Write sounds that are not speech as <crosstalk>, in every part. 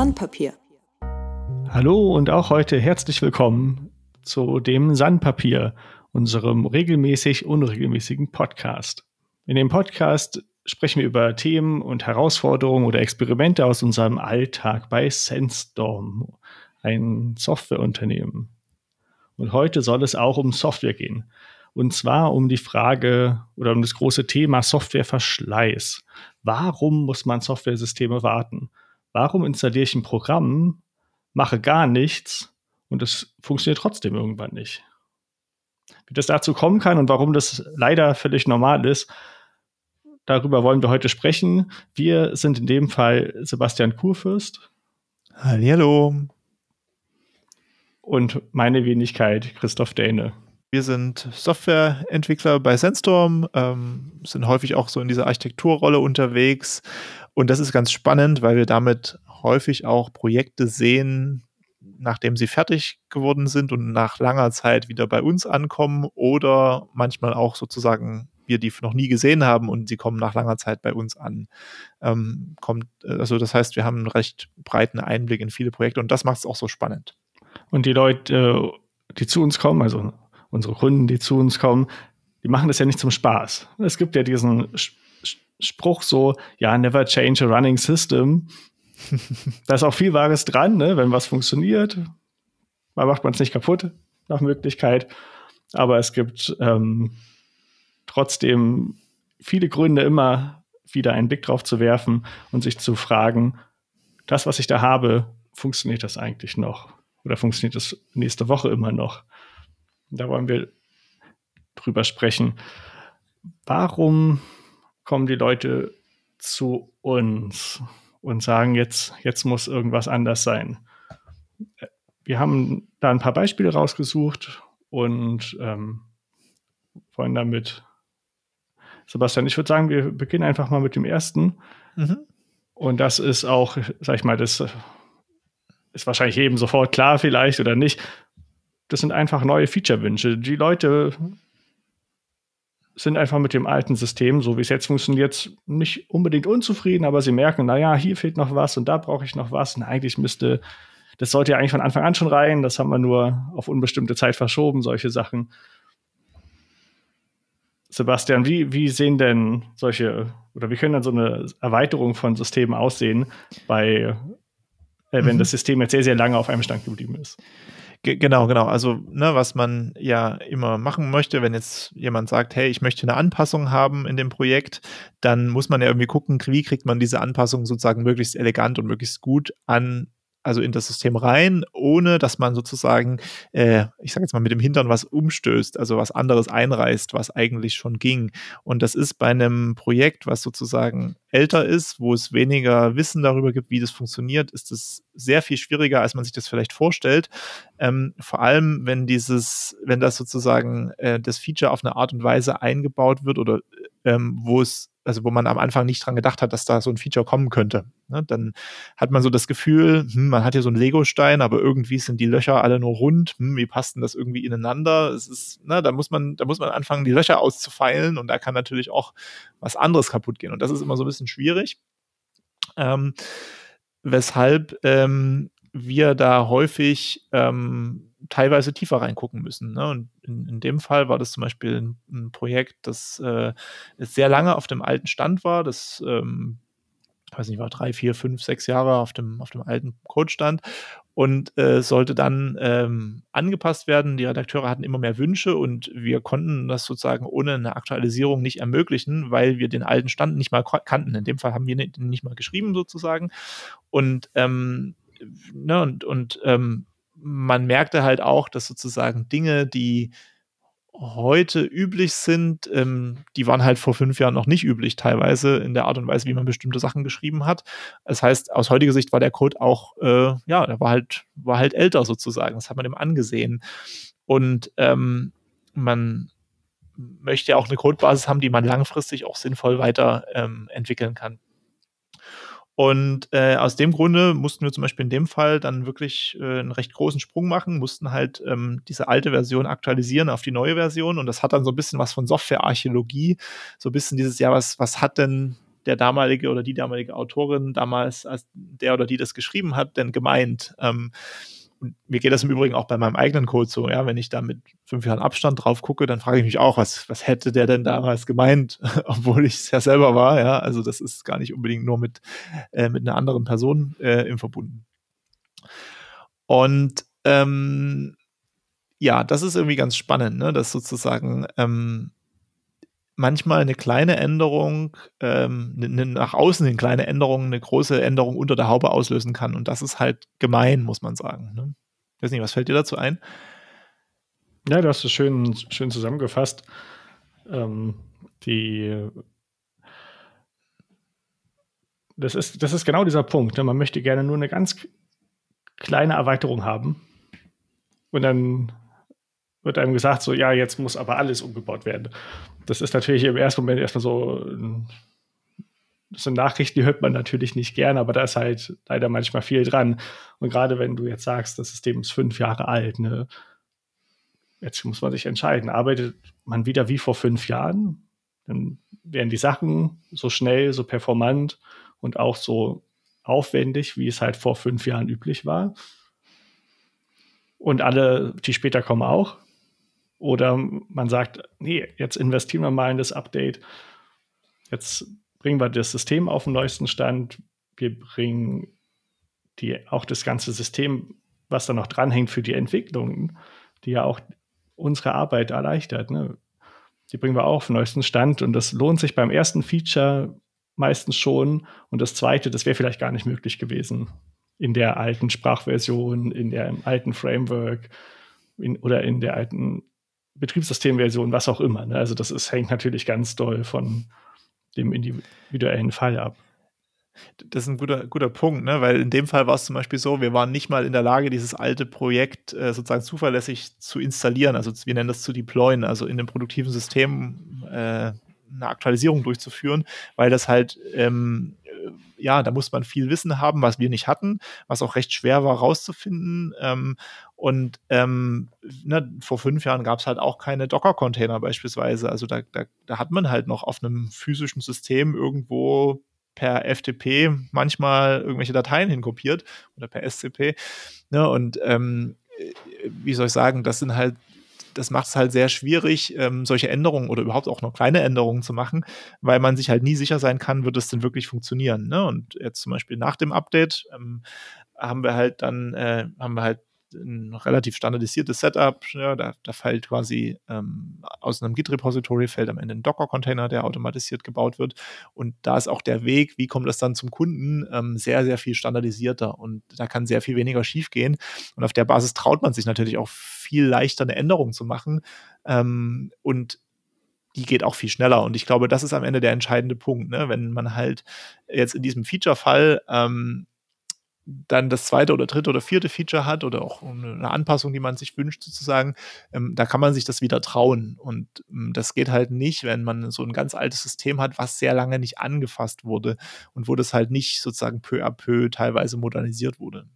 Sandpapier. Hallo und auch heute herzlich willkommen zu dem Sandpapier, unserem regelmäßig unregelmäßigen Podcast. In dem Podcast sprechen wir über Themen und Herausforderungen oder Experimente aus unserem Alltag bei Sandstorm, ein Softwareunternehmen. Und heute soll es auch um Software gehen. Und zwar um die Frage oder um das große Thema Softwareverschleiß. Warum muss man Softwaresysteme warten? Warum installiere ich ein Programm, mache gar nichts und es funktioniert trotzdem irgendwann nicht? Wie das dazu kommen kann und warum das leider völlig normal ist, darüber wollen wir heute sprechen. Wir sind in dem Fall Sebastian Kurfürst. Hallo. Und meine Wenigkeit Christoph Däne. Wir sind Softwareentwickler bei Sandstorm, ähm, sind häufig auch so in dieser Architekturrolle unterwegs. Und das ist ganz spannend, weil wir damit häufig auch Projekte sehen, nachdem sie fertig geworden sind und nach langer Zeit wieder bei uns ankommen oder manchmal auch sozusagen wir die noch nie gesehen haben und sie kommen nach langer Zeit bei uns an. Ähm, kommt, also das heißt, wir haben einen recht breiten Einblick in viele Projekte und das macht es auch so spannend. Und die Leute, die zu uns kommen, also unsere Kunden, die zu uns kommen, die machen das ja nicht zum Spaß. Es gibt ja diesen Spruch so, ja, never change a running system. <laughs> da ist auch viel Wahres dran, ne? wenn was funktioniert. Man macht man es nicht kaputt, nach Möglichkeit. Aber es gibt ähm, trotzdem viele Gründe, immer wieder einen Blick drauf zu werfen und sich zu fragen, das, was ich da habe, funktioniert das eigentlich noch? Oder funktioniert das nächste Woche immer noch? Da wollen wir drüber sprechen. Warum kommen die Leute zu uns und sagen, jetzt, jetzt muss irgendwas anders sein? Wir haben da ein paar Beispiele rausgesucht und ähm, wollen damit, Sebastian, ich würde sagen, wir beginnen einfach mal mit dem ersten. Mhm. Und das ist auch, sag ich mal, das ist wahrscheinlich jedem sofort klar vielleicht oder nicht das sind einfach neue Feature-Wünsche. Die Leute sind einfach mit dem alten System, so wie es jetzt funktioniert, nicht unbedingt unzufrieden, aber sie merken, naja, hier fehlt noch was und da brauche ich noch was. Und eigentlich müsste, das sollte ja eigentlich von Anfang an schon rein, das haben wir nur auf unbestimmte Zeit verschoben, solche Sachen. Sebastian, wie, wie sehen denn solche, oder wie können dann so eine Erweiterung von Systemen aussehen, bei, äh, wenn mhm. das System jetzt sehr, sehr lange auf einem Stand geblieben ist? Genau, genau. Also, ne, was man ja immer machen möchte, wenn jetzt jemand sagt, hey, ich möchte eine Anpassung haben in dem Projekt, dann muss man ja irgendwie gucken, wie kriegt man diese Anpassung sozusagen möglichst elegant und möglichst gut an also in das System rein, ohne dass man sozusagen, äh, ich sage jetzt mal, mit dem Hintern was umstößt, also was anderes einreißt, was eigentlich schon ging. Und das ist bei einem Projekt, was sozusagen älter ist, wo es weniger Wissen darüber gibt, wie das funktioniert, ist es sehr viel schwieriger, als man sich das vielleicht vorstellt. Ähm, vor allem, wenn dieses, wenn das sozusagen äh, das Feature auf eine Art und Weise eingebaut wird oder ähm, wo es also wo man am Anfang nicht dran gedacht hat, dass da so ein Feature kommen könnte. Ne? Dann hat man so das Gefühl, hm, man hat hier so einen Lego-Stein, aber irgendwie sind die Löcher alle nur rund. Hm, wie passt denn das irgendwie ineinander? Es ist, ne, da muss man, da muss man anfangen, die Löcher auszufeilen und da kann natürlich auch was anderes kaputt gehen. Und das ist immer so ein bisschen schwierig. Ähm, weshalb ähm, wir da häufig ähm, teilweise tiefer reingucken müssen. Ne? Und in, in, dem Fall war das zum Beispiel ein, ein Projekt, das äh, sehr lange auf dem alten Stand war, das ähm, ich weiß nicht, war drei, vier, fünf, sechs Jahre auf dem, auf dem alten Code stand und äh, sollte dann ähm, angepasst werden. Die Redakteure hatten immer mehr Wünsche und wir konnten das sozusagen ohne eine Aktualisierung nicht ermöglichen, weil wir den alten Stand nicht mal kannten. In dem Fall haben wir den nicht mal geschrieben sozusagen. Und, ähm, ne, und, und ähm, man merkte halt auch, dass sozusagen Dinge, die heute üblich sind, ähm, die waren halt vor fünf Jahren noch nicht üblich, teilweise in der Art und Weise, wie man bestimmte Sachen geschrieben hat. Das heißt, aus heutiger Sicht war der Code auch, äh, ja, der war halt, war halt älter sozusagen. Das hat man ihm angesehen. Und ähm, man möchte ja auch eine Codebasis haben, die man langfristig auch sinnvoll weiterentwickeln ähm, kann. Und äh, aus dem Grunde mussten wir zum Beispiel in dem Fall dann wirklich äh, einen recht großen Sprung machen, mussten halt ähm, diese alte Version aktualisieren auf die neue Version. Und das hat dann so ein bisschen was von Softwarearchäologie, so ein bisschen dieses, ja, was, was hat denn der damalige oder die damalige Autorin damals, als der oder die das geschrieben hat, denn gemeint? Ähm, und mir geht das im Übrigen auch bei meinem eigenen Code so, ja, wenn ich da mit fünf Jahren Abstand drauf gucke, dann frage ich mich auch, was, was hätte der denn damals gemeint, <laughs> obwohl ich es ja selber war, ja. Also das ist gar nicht unbedingt nur mit, äh, mit einer anderen Person äh, im Verbunden. Und ähm, ja, das ist irgendwie ganz spannend, ne? dass sozusagen ähm, manchmal eine kleine Änderung, ähm, eine, ne, nach außen eine kleine Änderung, eine große Änderung unter der Haube auslösen kann. Und das ist halt gemein, muss man sagen. Ne? Ich weiß nicht, was fällt dir dazu ein? Ja, du hast es schön, schön zusammengefasst. Ähm, die das ist, das ist genau dieser Punkt. Ne? Man möchte gerne nur eine ganz kleine Erweiterung haben. Und dann wird einem gesagt, so, ja, jetzt muss aber alles umgebaut werden. Das ist natürlich im ersten Moment erstmal so, das sind Nachrichten, die hört man natürlich nicht gern, aber da ist halt leider manchmal viel dran. Und gerade wenn du jetzt sagst, das System ist fünf Jahre alt, ne, jetzt muss man sich entscheiden, arbeitet man wieder wie vor fünf Jahren, dann werden die Sachen so schnell, so performant und auch so aufwendig, wie es halt vor fünf Jahren üblich war. Und alle, die später kommen, auch. Oder man sagt, nee, jetzt investieren wir mal in das Update. Jetzt bringen wir das System auf den neuesten Stand. Wir bringen die, auch das ganze System, was da noch dranhängt für die Entwicklung, die ja auch unsere Arbeit erleichtert. Ne? Die bringen wir auch auf den neuesten Stand. Und das lohnt sich beim ersten Feature meistens schon. Und das zweite, das wäre vielleicht gar nicht möglich gewesen in der alten Sprachversion, in der alten Framework in, oder in der alten Betriebssystemversion, was auch immer. Ne? Also das ist, hängt natürlich ganz doll von dem individuellen Fall ab. Das ist ein guter, guter Punkt, ne? weil in dem Fall war es zum Beispiel so, wir waren nicht mal in der Lage, dieses alte Projekt äh, sozusagen zuverlässig zu installieren, also wir nennen das zu deployen, also in dem produktiven System äh, eine Aktualisierung durchzuführen, weil das halt ähm, ja, da muss man viel Wissen haben, was wir nicht hatten, was auch recht schwer war rauszufinden. Ähm, und ähm, ne, vor fünf Jahren gab es halt auch keine Docker-Container beispielsweise. Also da, da, da hat man halt noch auf einem physischen System irgendwo per FTP manchmal irgendwelche Dateien hinkopiert oder per SCP. Ne, und ähm, äh, wie soll ich sagen, das sind halt das macht es halt sehr schwierig, ähm, solche Änderungen oder überhaupt auch noch kleine Änderungen zu machen, weil man sich halt nie sicher sein kann, wird es denn wirklich funktionieren. Ne? Und jetzt zum Beispiel nach dem Update ähm, haben wir halt dann, äh, haben wir halt ein relativ standardisiertes Setup. Ja, da, da fällt quasi ähm, aus einem Git-Repository fällt am Ende ein Docker-Container, der automatisiert gebaut wird. Und da ist auch der Weg, wie kommt das dann zum Kunden, ähm, sehr, sehr viel standardisierter. Und da kann sehr viel weniger schiefgehen. Und auf der Basis traut man sich natürlich auch viel leichter eine Änderung zu machen. Ähm, und die geht auch viel schneller. Und ich glaube, das ist am Ende der entscheidende Punkt. Ne? Wenn man halt jetzt in diesem Feature-Fall ähm, dann das zweite oder dritte oder vierte Feature hat oder auch eine Anpassung, die man sich wünscht, sozusagen, ähm, da kann man sich das wieder trauen. Und ähm, das geht halt nicht, wenn man so ein ganz altes System hat, was sehr lange nicht angefasst wurde und wo das halt nicht sozusagen peu à peu teilweise modernisiert wurde.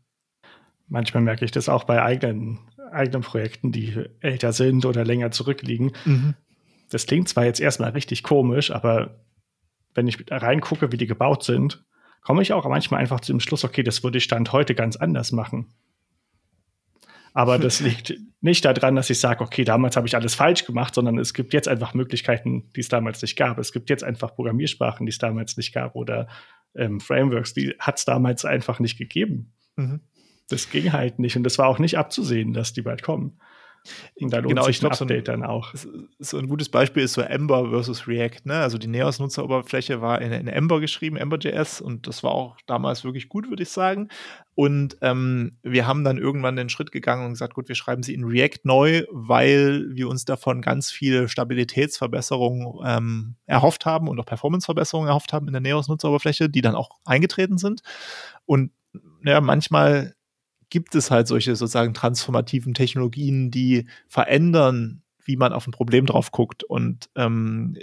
Manchmal merke ich das auch bei eigenen, eigenen Projekten, die älter sind oder länger zurückliegen. Mhm. Das klingt zwar jetzt erstmal richtig komisch, aber wenn ich reingucke, wie die gebaut sind, komme ich auch manchmal einfach zum Schluss, okay, das würde ich Stand heute ganz anders machen. Aber das <laughs> liegt nicht daran, dass ich sage, okay, damals habe ich alles falsch gemacht, sondern es gibt jetzt einfach Möglichkeiten, die es damals nicht gab. Es gibt jetzt einfach Programmiersprachen, die es damals nicht gab oder ähm, Frameworks, die hat es damals einfach nicht gegeben. Mhm. Das ging halt nicht und das war auch nicht abzusehen, dass die bald kommen. Und da lohnt genau, sich ein Update so ein, dann auch. So ein gutes Beispiel ist so Ember versus React. Ne? Also die Neos-Nutzeroberfläche war in, in Ember geschrieben, Ember.js, und das war auch damals wirklich gut, würde ich sagen. Und ähm, wir haben dann irgendwann den Schritt gegangen und gesagt, gut, wir schreiben sie in React neu, weil wir uns davon ganz viele Stabilitätsverbesserungen ähm, erhofft haben und auch Performanceverbesserungen erhofft haben in der Neos-Nutzeroberfläche, die dann auch eingetreten sind. Und ja, manchmal gibt es halt solche sozusagen transformativen Technologien, die verändern, wie man auf ein Problem drauf guckt. Und ähm,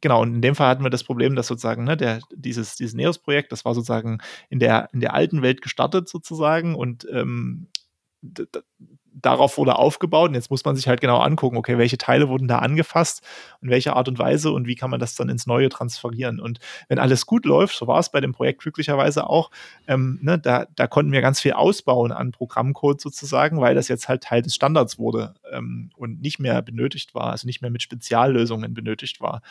genau, und in dem Fall hatten wir das Problem, dass sozusagen ne, der, dieses, dieses Neos-Projekt, das war sozusagen in der, in der alten Welt gestartet sozusagen und ähm, darauf wurde aufgebaut und jetzt muss man sich halt genau angucken, okay, welche Teile wurden da angefasst und welche Art und Weise und wie kann man das dann ins Neue transferieren. Und wenn alles gut läuft, so war es bei dem Projekt glücklicherweise auch, ähm, ne, da, da konnten wir ganz viel ausbauen an Programmcode sozusagen, weil das jetzt halt Teil des Standards wurde ähm, und nicht mehr benötigt war, also nicht mehr mit Speziallösungen benötigt war.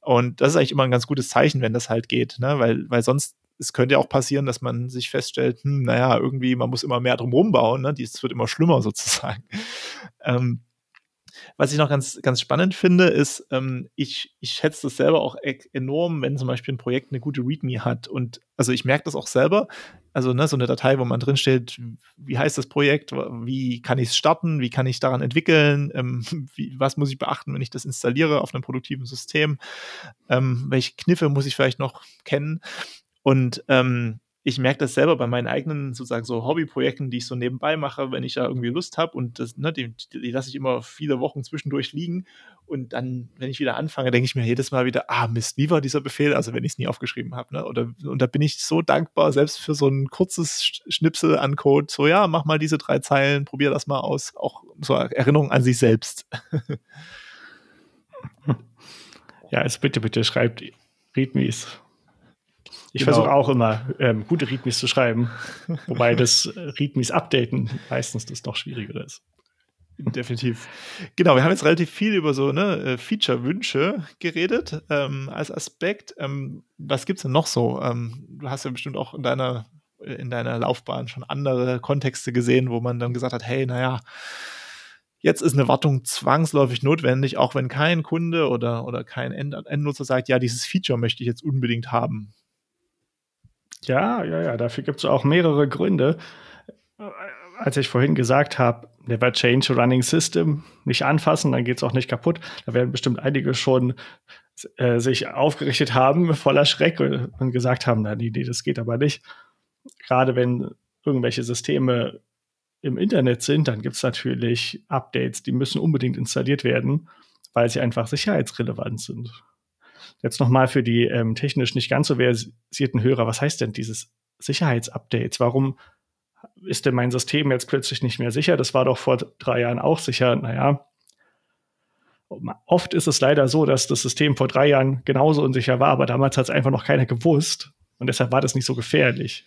Und das ist eigentlich immer ein ganz gutes Zeichen, wenn das halt geht, ne? weil, weil sonst es könnte ja auch passieren, dass man sich feststellt, hm, naja, irgendwie, man muss immer mehr drum rumbauen, ne? Dies wird immer schlimmer <laughs> sozusagen. Ähm, was ich noch ganz, ganz spannend finde, ist, ähm, ich, ich schätze das selber auch e enorm, wenn zum Beispiel ein Projekt eine gute README hat. Und also ich merke das auch selber. Also ne, so eine Datei, wo man drin steht, wie heißt das Projekt, wie kann ich es starten, wie kann ich daran entwickeln, ähm, <laughs> wie, was muss ich beachten, wenn ich das installiere auf einem produktiven System, ähm, welche Kniffe muss ich vielleicht noch kennen. Und ähm, ich merke das selber bei meinen eigenen sozusagen so Hobbyprojekten, die ich so nebenbei mache, wenn ich da irgendwie Lust habe und das, ne, die, die lasse ich immer viele Wochen zwischendurch liegen und dann, wenn ich wieder anfange, denke ich mir jedes Mal wieder, ah Mist, wie war dieser Befehl, also wenn ich es nie aufgeschrieben habe, ne? Oder und da bin ich so dankbar, selbst für so ein kurzes Schnipsel an Code, so ja, mach mal diese drei Zeilen, probier das mal aus, auch so Erinnerung an sich selbst. <laughs> ja, also bitte, bitte schreibt Readmes ich genau. versuche auch immer, ähm, gute Readmes zu schreiben, wobei das Readmes updaten meistens das doch schwieriger ist. Definitiv. Genau, wir haben jetzt relativ viel über so ne, äh, Feature-Wünsche geredet ähm, als Aspekt. Ähm, was gibt es denn noch so? Ähm, du hast ja bestimmt auch in deiner, äh, in deiner Laufbahn schon andere Kontexte gesehen, wo man dann gesagt hat, hey, naja, Jetzt ist eine Wartung zwangsläufig notwendig, auch wenn kein Kunde oder, oder kein Endnutzer sagt, ja, dieses Feature möchte ich jetzt unbedingt haben. Ja, ja, ja, dafür gibt es auch mehrere Gründe. Als ich vorhin gesagt habe, never change a running system, nicht anfassen, dann geht es auch nicht kaputt. Da werden bestimmt einige schon äh, sich aufgerichtet haben, <laughs> voller Schreck und gesagt haben, na, nee, nee, das geht aber nicht. Gerade wenn irgendwelche Systeme im Internet sind, dann gibt es natürlich Updates, die müssen unbedingt installiert werden, weil sie einfach sicherheitsrelevant sind. Jetzt nochmal für die ähm, technisch nicht ganz so versierten Hörer, was heißt denn dieses Sicherheitsupdates? Warum ist denn mein System jetzt plötzlich nicht mehr sicher? Das war doch vor drei Jahren auch sicher. Naja, oft ist es leider so, dass das System vor drei Jahren genauso unsicher war, aber damals hat es einfach noch keiner gewusst und deshalb war das nicht so gefährlich.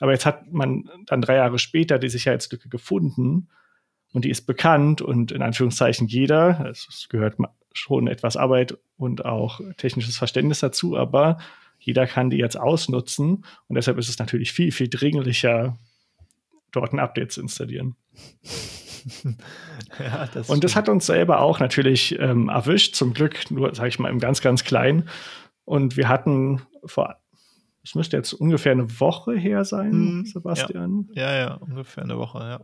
Aber jetzt hat man dann drei Jahre später die Sicherheitslücke gefunden und die ist bekannt und in Anführungszeichen jeder, es gehört schon etwas Arbeit und auch technisches Verständnis dazu, aber jeder kann die jetzt ausnutzen und deshalb ist es natürlich viel, viel dringlicher, dort ein Update zu installieren. <laughs> ja, das und das hat uns selber auch natürlich ähm, erwischt, zum Glück nur, sage ich mal, im ganz, ganz kleinen. Und wir hatten vor, es müsste jetzt ungefähr eine Woche her sein, hm, Sebastian. Ja. ja, ja, ungefähr eine Woche, ja.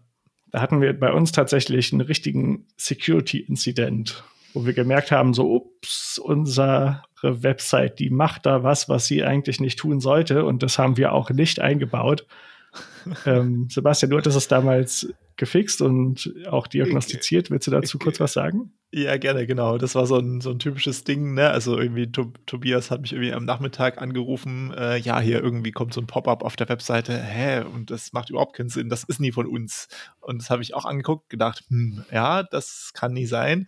Da hatten wir bei uns tatsächlich einen richtigen Security-Incident wo wir gemerkt haben, so, ups, unsere Website, die macht da was, was sie eigentlich nicht tun sollte. Und das haben wir auch nicht eingebaut. <laughs> ähm, Sebastian, du hattest es damals gefixt und auch diagnostiziert. Willst du dazu kurz was sagen? Ja, gerne, genau. Das war so ein, so ein typisches Ding, ne? Also irgendwie Tobias hat mich irgendwie am Nachmittag angerufen, äh, ja, hier irgendwie kommt so ein Pop-up auf der Webseite, hä, und das macht überhaupt keinen Sinn, das ist nie von uns. Und das habe ich auch angeguckt, gedacht, hm, ja, das kann nie sein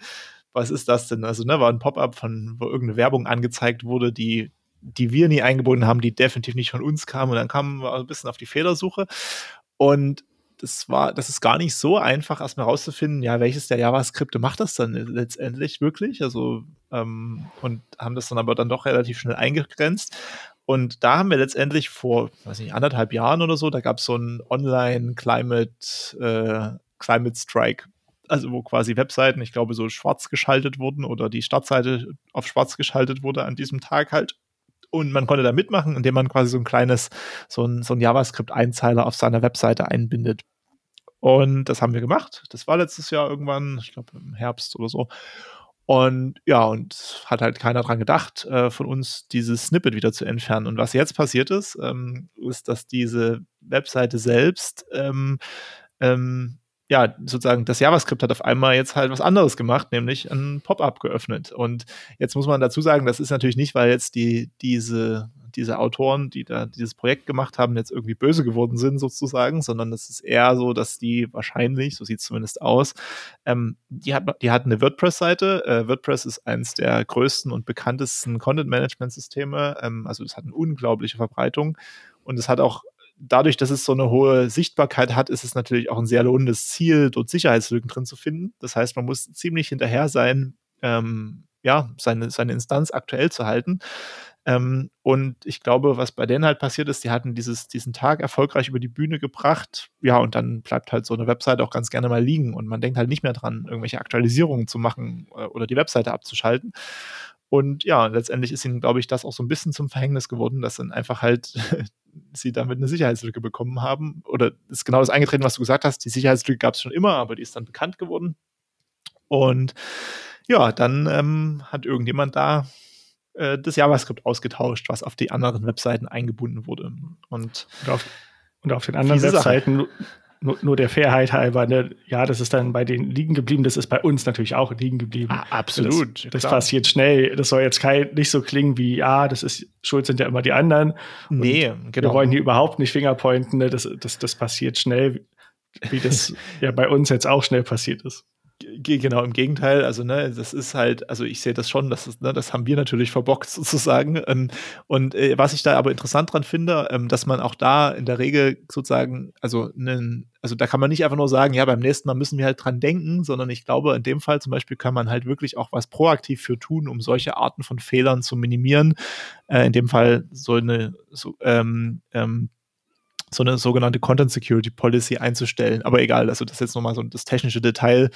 was ist das denn? Also, ne, war ein Pop-up, von wo irgendeine Werbung angezeigt wurde, die, die wir nie eingebunden haben, die definitiv nicht von uns kam. Und dann kamen wir ein bisschen auf die Fehlersuche. Und das war, das ist gar nicht so einfach, erstmal rauszufinden, ja, welches der JavaScript macht das dann letztendlich wirklich? Also, ähm, und haben das dann aber dann doch relativ schnell eingegrenzt. Und da haben wir letztendlich vor, weiß nicht, anderthalb Jahren oder so, da gab es so einen Online-Climate äh, Climate Strike also wo quasi Webseiten, ich glaube, so schwarz geschaltet wurden oder die Startseite auf schwarz geschaltet wurde an diesem Tag halt. Und man konnte da mitmachen, indem man quasi so ein kleines, so ein, so ein JavaScript-Einzeiler auf seiner Webseite einbindet. Und das haben wir gemacht. Das war letztes Jahr irgendwann, ich glaube im Herbst oder so. Und ja, und hat halt keiner dran gedacht, äh, von uns dieses Snippet wieder zu entfernen. Und was jetzt passiert ist, ähm, ist, dass diese Webseite selbst ähm, ähm, ja, sozusagen das JavaScript hat auf einmal jetzt halt was anderes gemacht, nämlich ein Pop-up geöffnet. Und jetzt muss man dazu sagen, das ist natürlich nicht, weil jetzt die, diese, diese Autoren, die da dieses Projekt gemacht haben, jetzt irgendwie böse geworden sind sozusagen, sondern es ist eher so, dass die wahrscheinlich, so sieht es zumindest aus, ähm, die, hat, die hatten eine WordPress-Seite. Äh, WordPress ist eines der größten und bekanntesten Content-Management-Systeme. Ähm, also es hat eine unglaubliche Verbreitung und es hat auch dadurch, dass es so eine hohe Sichtbarkeit hat, ist es natürlich auch ein sehr lohnendes Ziel, dort Sicherheitslücken drin zu finden. Das heißt, man muss ziemlich hinterher sein, ähm, ja, seine, seine Instanz aktuell zu halten. Ähm, und ich glaube, was bei denen halt passiert ist, die hatten dieses, diesen Tag erfolgreich über die Bühne gebracht. Ja, und dann bleibt halt so eine Webseite auch ganz gerne mal liegen und man denkt halt nicht mehr dran, irgendwelche Aktualisierungen zu machen äh, oder die Webseite abzuschalten. Und ja, letztendlich ist ihnen, glaube ich, das auch so ein bisschen zum Verhängnis geworden, dass dann einfach halt <laughs> sie damit eine Sicherheitslücke bekommen haben. Oder ist genau das eingetreten, was du gesagt hast. Die Sicherheitslücke gab es schon immer, aber die ist dann bekannt geworden. Und ja, dann ähm, hat irgendjemand da äh, das JavaScript ausgetauscht, was auf die anderen Webseiten eingebunden wurde. Und, und, auf, und auf, den anderen Webseiten nur, nur, der Fairheit halber, ne? ja, das ist dann bei denen liegen geblieben, das ist bei uns natürlich auch liegen geblieben. Ah, absolut. Das, das passiert schnell. Das soll jetzt kein, nicht so klingen wie, ja, das ist, schuld sind ja immer die anderen. Und nee, genau. Wir wollen hier überhaupt nicht Fingerpointen, ne? das, das, das passiert schnell, wie das <laughs> ja bei uns jetzt auch schnell passiert ist. Genau, im Gegenteil. Also, ne, das ist halt, also ich sehe das schon, das, ist, ne, das haben wir natürlich verbockt <laughs> sozusagen. Ähm, und äh, was ich da aber interessant dran finde, ähm, dass man auch da in der Regel sozusagen, also, ne, also da kann man nicht einfach nur sagen, ja, beim nächsten Mal müssen wir halt dran denken, sondern ich glaube, in dem Fall zum Beispiel kann man halt wirklich auch was proaktiv für tun, um solche Arten von Fehlern zu minimieren. Äh, in dem Fall so eine, so, ähm, ähm, so eine sogenannte Content Security Policy einzustellen. Aber egal, also das ist jetzt nochmal so das technische Detail.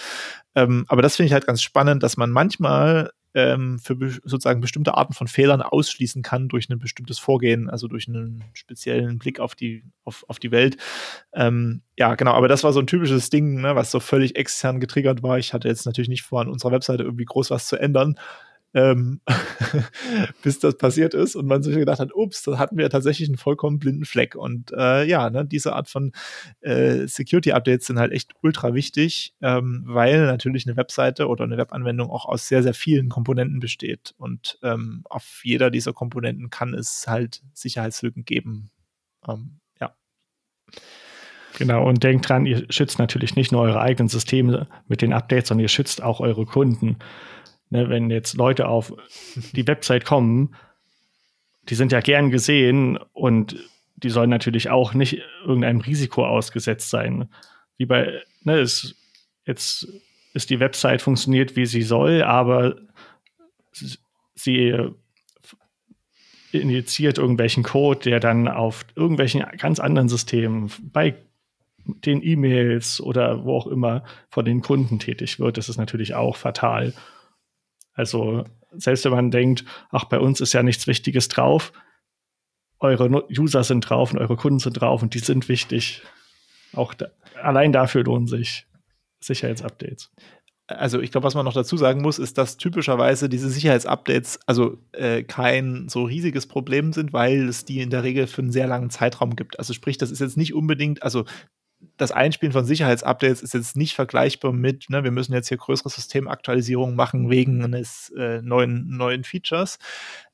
Ähm, aber das finde ich halt ganz spannend, dass man manchmal ähm, für be sozusagen bestimmte Arten von Fehlern ausschließen kann durch ein bestimmtes Vorgehen, also durch einen speziellen Blick auf die, auf, auf die Welt. Ähm, ja, genau, aber das war so ein typisches Ding, ne, was so völlig extern getriggert war. Ich hatte jetzt natürlich nicht vor, an unserer Webseite irgendwie groß was zu ändern ähm, <laughs> bis das passiert ist und man sich gedacht hat, ups, da hatten wir tatsächlich einen vollkommen blinden Fleck. Und äh, ja, ne, diese Art von äh, Security-Updates sind halt echt ultra wichtig, ähm, weil natürlich eine Webseite oder eine Webanwendung auch aus sehr, sehr vielen Komponenten besteht. Und ähm, auf jeder dieser Komponenten kann es halt Sicherheitslücken geben. Ähm, ja. Genau, und denkt dran, ihr schützt natürlich nicht nur eure eigenen Systeme mit den Updates, sondern ihr schützt auch eure Kunden. Ne, wenn jetzt Leute auf die Website kommen, die sind ja gern gesehen und die sollen natürlich auch nicht irgendeinem Risiko ausgesetzt sein. Wie bei, ne, es, jetzt ist die Website funktioniert, wie sie soll, aber sie injiziert irgendwelchen Code, der dann auf irgendwelchen ganz anderen Systemen bei den E-Mails oder wo auch immer von den Kunden tätig wird. Das ist natürlich auch fatal. Also selbst wenn man denkt, ach, bei uns ist ja nichts Wichtiges drauf, eure User sind drauf und eure Kunden sind drauf und die sind wichtig. Auch da, allein dafür lohnen sich Sicherheitsupdates. Also ich glaube, was man noch dazu sagen muss, ist, dass typischerweise diese Sicherheitsupdates also äh, kein so riesiges Problem sind, weil es die in der Regel für einen sehr langen Zeitraum gibt. Also sprich, das ist jetzt nicht unbedingt, also das Einspielen von Sicherheitsupdates ist jetzt nicht vergleichbar mit, ne, wir müssen jetzt hier größere Systemaktualisierungen machen wegen eines äh, neuen, neuen Features.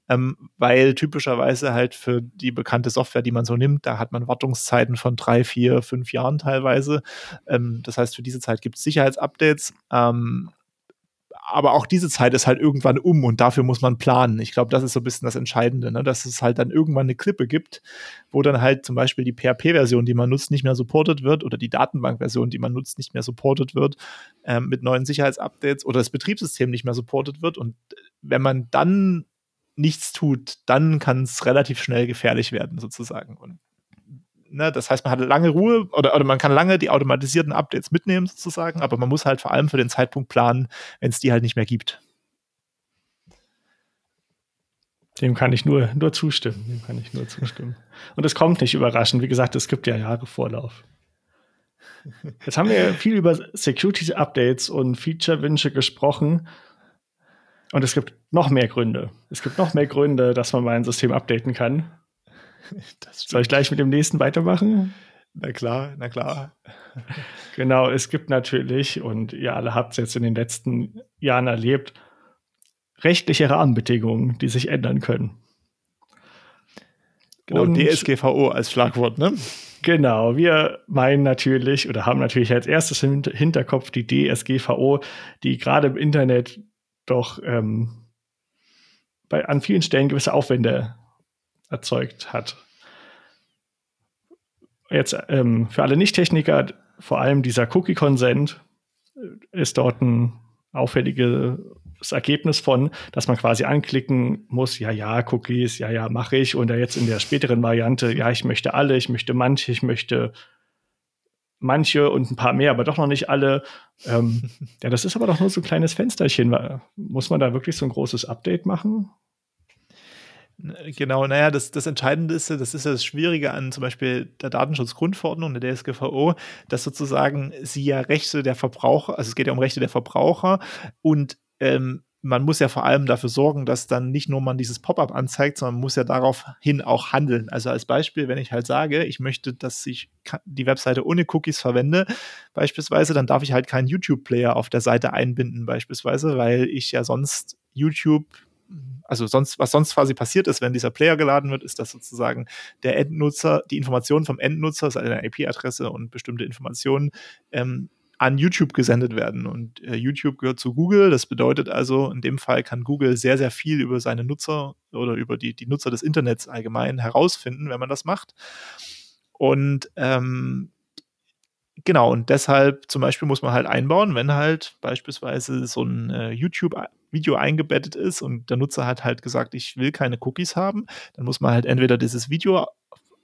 Ähm, weil typischerweise halt für die bekannte Software, die man so nimmt, da hat man Wartungszeiten von drei, vier, fünf Jahren teilweise. Ähm, das heißt, für diese Zeit gibt es Sicherheitsupdates. Ähm, aber auch diese Zeit ist halt irgendwann um und dafür muss man planen. Ich glaube, das ist so ein bisschen das Entscheidende, ne? dass es halt dann irgendwann eine Klippe gibt, wo dann halt zum Beispiel die PHP-Version, die man nutzt, nicht mehr supported wird oder die Datenbank-Version, die man nutzt, nicht mehr supported wird ähm, mit neuen Sicherheitsupdates oder das Betriebssystem nicht mehr supported wird. Und wenn man dann nichts tut, dann kann es relativ schnell gefährlich werden, sozusagen. Und Ne, das heißt, man hat lange Ruhe oder, oder man kann lange die automatisierten Updates mitnehmen sozusagen, aber man muss halt vor allem für den Zeitpunkt planen, wenn es die halt nicht mehr gibt. Dem kann ich nur, nur zustimmen. Dem kann ich nur zustimmen. Und es kommt nicht überraschend. Wie gesagt, es gibt ja Jahre Vorlauf. Jetzt haben wir viel über Security-Updates und Feature-Wünsche gesprochen. Und es gibt noch mehr Gründe. Es gibt noch mehr Gründe, dass man mal ein System updaten kann. <laughs> Soll ich gleich mit dem nächsten weitermachen? Na klar, na klar. <laughs> Genau, es gibt natürlich, und ihr alle habt es jetzt in den letzten Jahren erlebt, rechtliche Rahmenbedingungen, die sich ändern können. Genau, und DSGVO als Schlagwort, ne? Genau, wir meinen natürlich oder haben natürlich als erstes im Hinterkopf die DSGVO, die gerade im Internet doch ähm, bei, an vielen Stellen gewisse Aufwände erzeugt hat. Jetzt ähm, für alle Nicht-Techniker, vor allem dieser Cookie-Consent äh, ist dort ein auffälliges Ergebnis von, dass man quasi anklicken muss, ja, ja, Cookies, ja, ja, mache ich. Und jetzt in der späteren Variante, ja, ich möchte alle, ich möchte manche, ich möchte manche und ein paar mehr, aber doch noch nicht alle. Ähm, ja, das ist aber doch nur so ein kleines Fensterchen. Muss man da wirklich so ein großes Update machen? Genau, naja, das, das Entscheidende ist, das ist ja das Schwierige an zum Beispiel der Datenschutzgrundverordnung, der DSGVO, dass sozusagen sie ja Rechte der Verbraucher, also es geht ja um Rechte der Verbraucher und ähm, man muss ja vor allem dafür sorgen, dass dann nicht nur man dieses Pop-up anzeigt, sondern man muss ja daraufhin auch handeln. Also als Beispiel, wenn ich halt sage, ich möchte, dass ich die Webseite ohne Cookies verwende, beispielsweise, dann darf ich halt keinen YouTube-Player auf der Seite einbinden, beispielsweise, weil ich ja sonst YouTube also sonst, was sonst quasi passiert ist, wenn dieser Player geladen wird, ist, dass sozusagen der Endnutzer, die Informationen vom Endnutzer, also eine IP-Adresse und bestimmte Informationen, ähm, an YouTube gesendet werden. Und äh, YouTube gehört zu Google. Das bedeutet also, in dem Fall kann Google sehr, sehr viel über seine Nutzer oder über die, die Nutzer des Internets allgemein herausfinden, wenn man das macht. Und ähm, genau, und deshalb zum Beispiel muss man halt einbauen, wenn halt beispielsweise so ein äh, YouTube-Video eingebettet ist und der Nutzer hat halt gesagt, ich will keine Cookies haben, dann muss man halt entweder dieses Video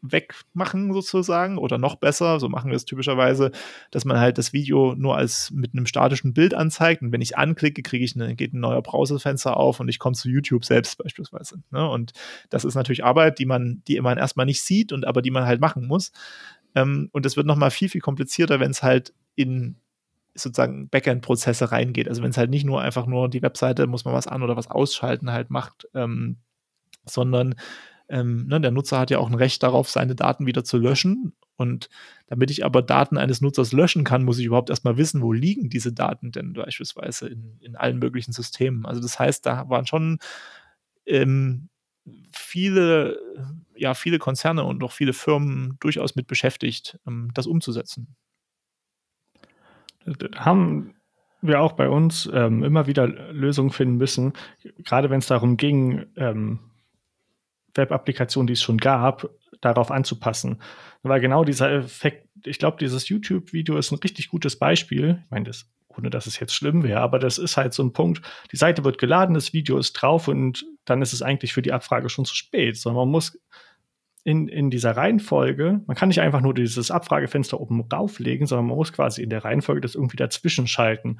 wegmachen sozusagen oder noch besser, so machen wir es typischerweise, dass man halt das Video nur als mit einem statischen Bild anzeigt und wenn ich anklicke, kriege ich eine, geht ein neuer Browserfenster auf und ich komme zu YouTube selbst beispielsweise. Ne? Und das ist natürlich Arbeit, die man, die man erstmal nicht sieht und aber die man halt machen muss. Ähm, und es wird nochmal viel, viel komplizierter, wenn es halt in sozusagen Backend-Prozesse reingeht. Also wenn es halt nicht nur einfach nur die Webseite, muss man was an oder was ausschalten halt macht, ähm, sondern ähm, ne, der Nutzer hat ja auch ein Recht darauf, seine Daten wieder zu löschen. Und damit ich aber Daten eines Nutzers löschen kann, muss ich überhaupt erstmal wissen, wo liegen diese Daten denn beispielsweise in, in allen möglichen Systemen. Also das heißt, da waren schon ähm, viele, ja, viele Konzerne und auch viele Firmen durchaus mit beschäftigt, ähm, das umzusetzen. Haben wir auch bei uns ähm, immer wieder Lösungen finden müssen, gerade wenn es darum ging, ähm, Web-Applikationen, die es schon gab, darauf anzupassen. Weil genau dieser Effekt, ich glaube, dieses YouTube-Video ist ein richtig gutes Beispiel. Ich meine, das, ohne dass es jetzt schlimm wäre, aber das ist halt so ein Punkt. Die Seite wird geladen, das Video ist drauf und dann ist es eigentlich für die Abfrage schon zu spät. Sondern man muss in, in dieser Reihenfolge, man kann nicht einfach nur dieses Abfragefenster oben rauflegen, sondern man muss quasi in der Reihenfolge das irgendwie dazwischen schalten.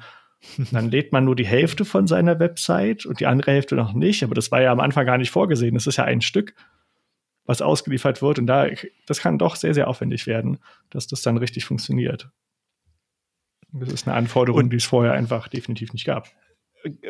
Dann lädt man nur die Hälfte von seiner Website und die andere Hälfte noch nicht. Aber das war ja am Anfang gar nicht vorgesehen. Das ist ja ein Stück, was ausgeliefert wird. Und da, das kann doch sehr, sehr aufwendig werden, dass das dann richtig funktioniert. Das ist eine Anforderung, und die es vorher einfach definitiv nicht gab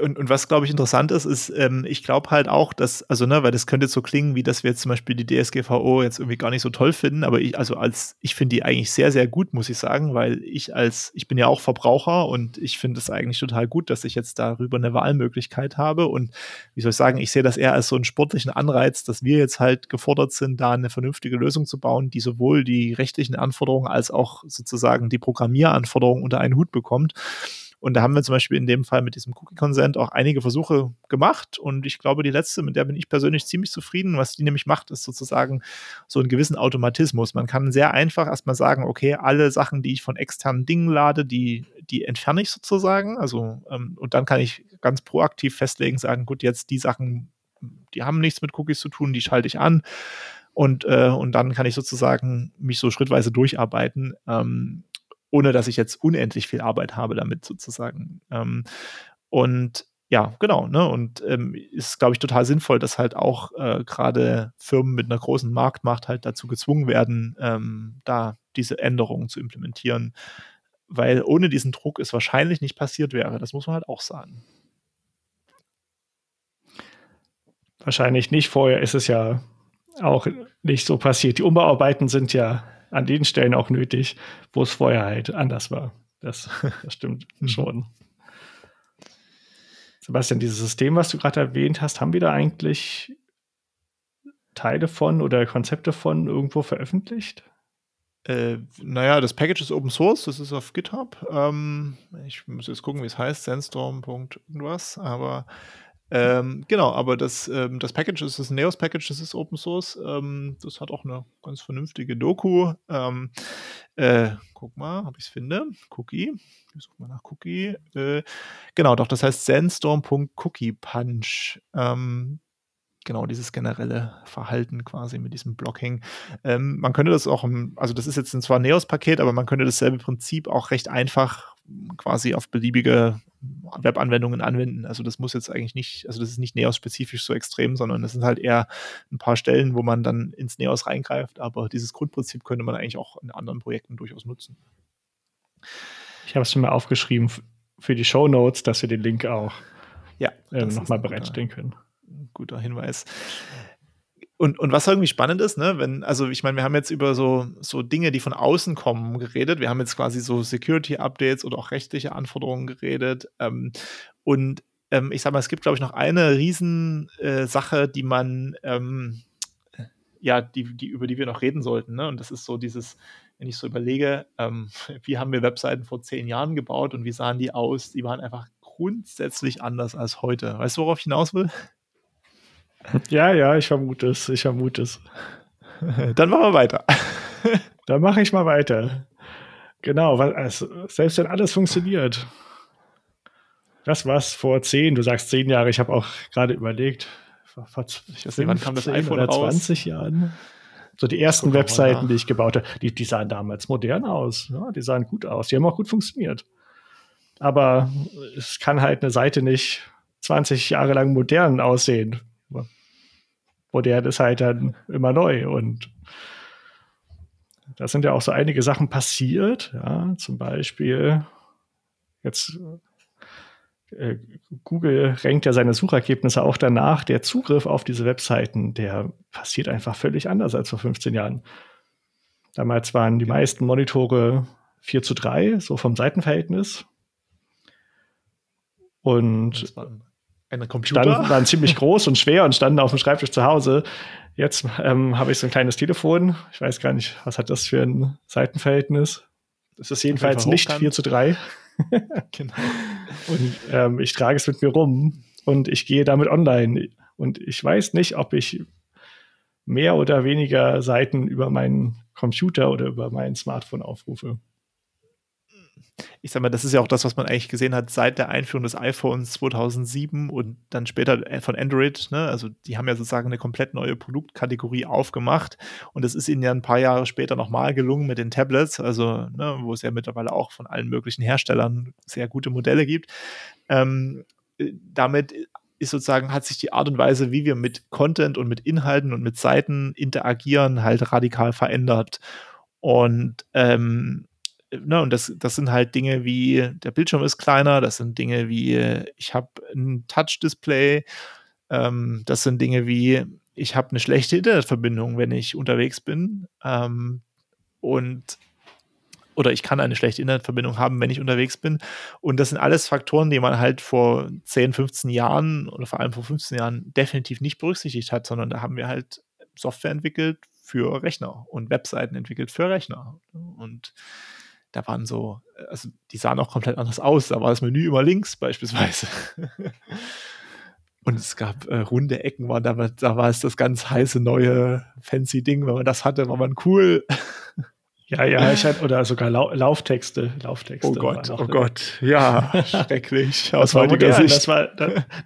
und, und was, glaube ich, interessant ist, ist, ähm, ich glaube halt auch, dass, also, ne, weil das könnte so klingen, wie dass wir jetzt zum Beispiel die DSGVO jetzt irgendwie gar nicht so toll finden, aber ich, also als, ich finde die eigentlich sehr, sehr gut, muss ich sagen, weil ich als, ich bin ja auch Verbraucher und ich finde es eigentlich total gut, dass ich jetzt darüber eine Wahlmöglichkeit habe und wie soll ich sagen, ich sehe das eher als so einen sportlichen Anreiz, dass wir jetzt halt gefordert sind, da eine vernünftige Lösung zu bauen, die sowohl die rechtlichen Anforderungen als auch sozusagen die Programmieranforderungen unter einen Hut bekommt. Und da haben wir zum Beispiel in dem Fall mit diesem Cookie-Consent auch einige Versuche gemacht. Und ich glaube, die letzte, mit der bin ich persönlich ziemlich zufrieden. Was die nämlich macht, ist sozusagen so einen gewissen Automatismus. Man kann sehr einfach erstmal sagen, okay, alle Sachen, die ich von externen Dingen lade, die, die entferne ich sozusagen. Also, ähm, und dann kann ich ganz proaktiv festlegen, sagen, gut, jetzt die Sachen, die haben nichts mit Cookies zu tun, die schalte ich an. Und, äh, und dann kann ich sozusagen mich so schrittweise durcharbeiten. Ähm, ohne dass ich jetzt unendlich viel Arbeit habe damit sozusagen. Ähm, und ja, genau, ne? Und ähm, ist, glaube ich, total sinnvoll, dass halt auch äh, gerade Firmen mit einer großen Marktmacht halt dazu gezwungen werden, ähm, da diese Änderungen zu implementieren. Weil ohne diesen Druck es wahrscheinlich nicht passiert wäre. Das muss man halt auch sagen. Wahrscheinlich nicht. Vorher ist es ja auch nicht so passiert. Die Umbauarbeiten sind ja an den Stellen auch nötig, wo es vorher halt anders war. Das, <laughs> das stimmt mhm. schon. Sebastian, dieses System, was du gerade erwähnt hast, haben wir da eigentlich Teile von oder Konzepte von irgendwo veröffentlicht? Äh, naja, das Package ist Open Source, das ist auf GitHub. Ähm, ich muss jetzt gucken, wie es heißt, sandstorm. irgendwas, aber ähm, genau, aber das, ähm, das Package ist das Neos Package, das ist Open Source. Ähm, das hat auch eine ganz vernünftige Doku. Ähm, äh, guck mal, ob ich es finde. Cookie. Ich suche mal nach Cookie. Äh, genau, doch, das heißt sandstorm.cookiepunch. Ähm, genau dieses generelle Verhalten quasi mit diesem Blocking. Ähm, man könnte das auch, also das ist jetzt zwar Neos-Paket, aber man könnte dasselbe Prinzip auch recht einfach quasi auf beliebige Webanwendungen anwenden. Also das muss jetzt eigentlich nicht, also das ist nicht Neos-spezifisch so extrem, sondern das sind halt eher ein paar Stellen, wo man dann ins Neos reingreift. Aber dieses Grundprinzip könnte man eigentlich auch in anderen Projekten durchaus nutzen. Ich habe es schon mal aufgeschrieben für die Show Notes, dass wir den Link auch ja, ähm, nochmal bereitstellen können guter Hinweis. Und, und was irgendwie spannend ist, ne, wenn, also ich meine, wir haben jetzt über so, so Dinge, die von außen kommen, geredet. Wir haben jetzt quasi so Security-Updates oder auch rechtliche Anforderungen geredet. Ähm, und ähm, ich sag mal, es gibt, glaube ich, noch eine Riesensache, äh, die man, ähm, ja, die, die, über die wir noch reden sollten. Ne? Und das ist so dieses, wenn ich so überlege, ähm, <laughs> wie haben wir Webseiten vor zehn Jahren gebaut und wie sahen die aus? Die waren einfach grundsätzlich anders als heute. Weißt du, worauf ich hinaus will? Ja, ja, ich vermute es. Ich vermute es. <laughs> Dann machen wir weiter. <laughs> Dann mache ich mal weiter. Genau, weil, also, selbst wenn alles funktioniert. Was war es vor zehn? Du sagst zehn Jahre, ich habe auch gerade überlegt. Vor, vor ich weiß nicht, wann kam das iPhone oder 20 Jahren? So die ersten Webseiten, die ich gebaut habe, die, die sahen damals modern aus. Ja, die sahen gut aus. Die haben auch gut funktioniert. Aber es kann halt eine Seite nicht 20 Jahre lang modern aussehen modern ist halt dann immer neu. Und da sind ja auch so einige Sachen passiert. Ja, zum Beispiel jetzt äh, Google renkt ja seine Suchergebnisse auch danach. Der Zugriff auf diese Webseiten, der passiert einfach völlig anders als vor 15 Jahren. Damals waren die meisten Monitore 4 zu 3, so vom Seitenverhältnis. Und ein Computer? Standen, waren ziemlich groß und schwer und standen auf dem Schreibtisch zu Hause. Jetzt ähm, habe ich so ein kleines Telefon. Ich weiß gar nicht, was hat das für ein Seitenverhältnis. Das ist jedenfalls nicht 4 zu 3. <laughs> <laughs> genau. Und ähm, ich trage es mit mir rum und ich gehe damit online. Und ich weiß nicht, ob ich mehr oder weniger Seiten über meinen Computer oder über mein Smartphone aufrufe ich sag mal, das ist ja auch das, was man eigentlich gesehen hat seit der Einführung des iPhones 2007 und dann später von Android. Ne? Also die haben ja sozusagen eine komplett neue Produktkategorie aufgemacht und es ist ihnen ja ein paar Jahre später nochmal gelungen mit den Tablets, also ne, wo es ja mittlerweile auch von allen möglichen Herstellern sehr gute Modelle gibt. Ähm, äh, damit ist sozusagen, hat sich die Art und Weise, wie wir mit Content und mit Inhalten und mit Seiten interagieren, halt radikal verändert. Und ähm, ne, und das, das sind halt Dinge wie, der Bildschirm ist kleiner, das sind Dinge wie, ich habe ein Touch-Display, ähm, das sind Dinge wie, ich habe eine schlechte Internetverbindung, wenn ich unterwegs bin. Ähm, und oder ich kann eine schlechte Internetverbindung haben, wenn ich unterwegs bin. Und das sind alles Faktoren, die man halt vor 10, 15 Jahren oder vor allem vor 15 Jahren definitiv nicht berücksichtigt hat, sondern da haben wir halt Software entwickelt für Rechner und Webseiten entwickelt für Rechner. Und da waren so, also die sahen auch komplett anders aus. Da war das Menü immer links beispielsweise. <laughs> Und es gab äh, runde Ecken, war da, da war es das ganz heiße neue fancy Ding. Wenn man das hatte, war man cool. <laughs> Ja, ja, ich hatte, oder sogar Lau Lauftexte, Lauftexte. Oh Gott, oh Gott, ja, <laughs> schrecklich. Das war modern, Sicht. das war,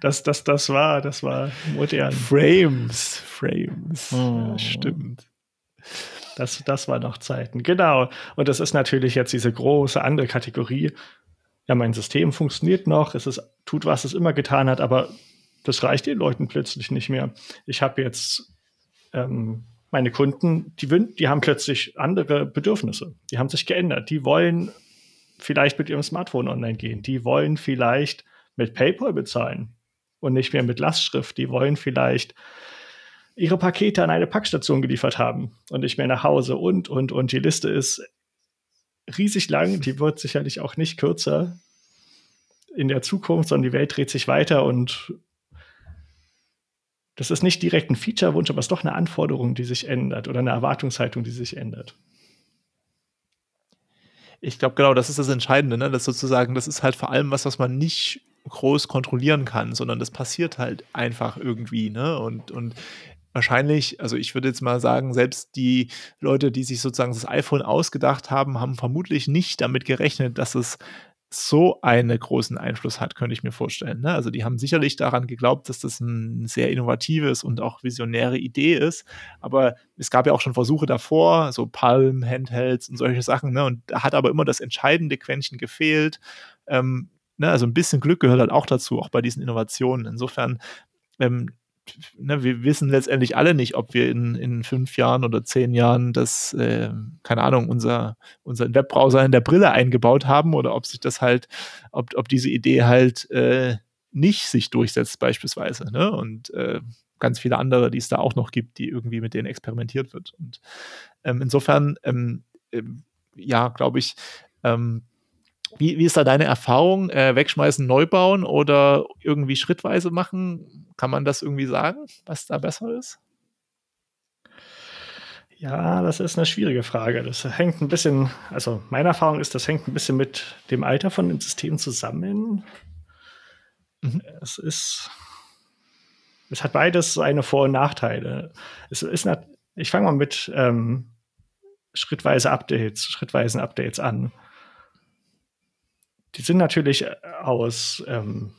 das, das, das war, das war modern. Frames, Frames, oh. ja, stimmt. Das, das war noch Zeiten. Genau. Und das ist natürlich jetzt diese große andere Kategorie. Ja, mein System funktioniert noch, es ist, tut, was es immer getan hat, aber das reicht den Leuten plötzlich nicht mehr. Ich habe jetzt ähm, meine Kunden, die, die haben plötzlich andere Bedürfnisse. Die haben sich geändert. Die wollen vielleicht mit ihrem Smartphone online gehen. Die wollen vielleicht mit PayPal bezahlen und nicht mehr mit Lastschrift. Die wollen vielleicht ihre Pakete an eine Packstation geliefert haben und nicht mehr nach Hause und, und, und. Die Liste ist riesig lang, die wird sicherlich auch nicht kürzer in der Zukunft, sondern die Welt dreht sich weiter und das ist nicht direkt ein Feature-Wunsch, aber es ist doch eine Anforderung, die sich ändert oder eine Erwartungshaltung, die sich ändert. Ich glaube, genau, das ist das Entscheidende, ne? Das sozusagen, das ist halt vor allem was, was man nicht groß kontrollieren kann, sondern das passiert halt einfach irgendwie, ne? Und, und wahrscheinlich, also ich würde jetzt mal sagen, selbst die Leute, die sich sozusagen das iPhone ausgedacht haben, haben vermutlich nicht damit gerechnet, dass es so einen großen Einfluss hat, könnte ich mir vorstellen. Ne? Also die haben sicherlich daran geglaubt, dass das ein sehr innovatives und auch visionäre Idee ist. Aber es gab ja auch schon Versuche davor, so Palm, Handhelds und solche Sachen. Ne? Und da hat aber immer das entscheidende Quäntchen gefehlt. Ähm, ne? Also ein bisschen Glück gehört halt auch dazu, auch bei diesen Innovationen. Insofern ähm, ne, wir wissen letztendlich alle nicht, ob wir in, in fünf Jahren oder zehn Jahren das, äh, keine Ahnung, unser, unseren Webbrowser in der Brille eingebaut haben oder ob sich das halt, ob, ob diese Idee halt äh, nicht sich durchsetzt, beispielsweise. Ne? Und äh, ganz viele andere, die es da auch noch gibt, die irgendwie mit denen experimentiert wird. Und ähm, insofern, ähm, äh, ja, glaube ich, ähm, wie, wie ist da deine Erfahrung? Äh, wegschmeißen, neu bauen oder irgendwie schrittweise machen? Kann man das irgendwie sagen, was da besser ist? Ja, das ist eine schwierige Frage. Das hängt ein bisschen, also meine Erfahrung ist, das hängt ein bisschen mit dem Alter von dem System zusammen. Mhm. Es ist, es hat beides seine Vor- und Nachteile. Es ist, ich fange mal mit ähm, schrittweise Updates, schrittweisen Updates an die sind natürlich äh, aus ähm,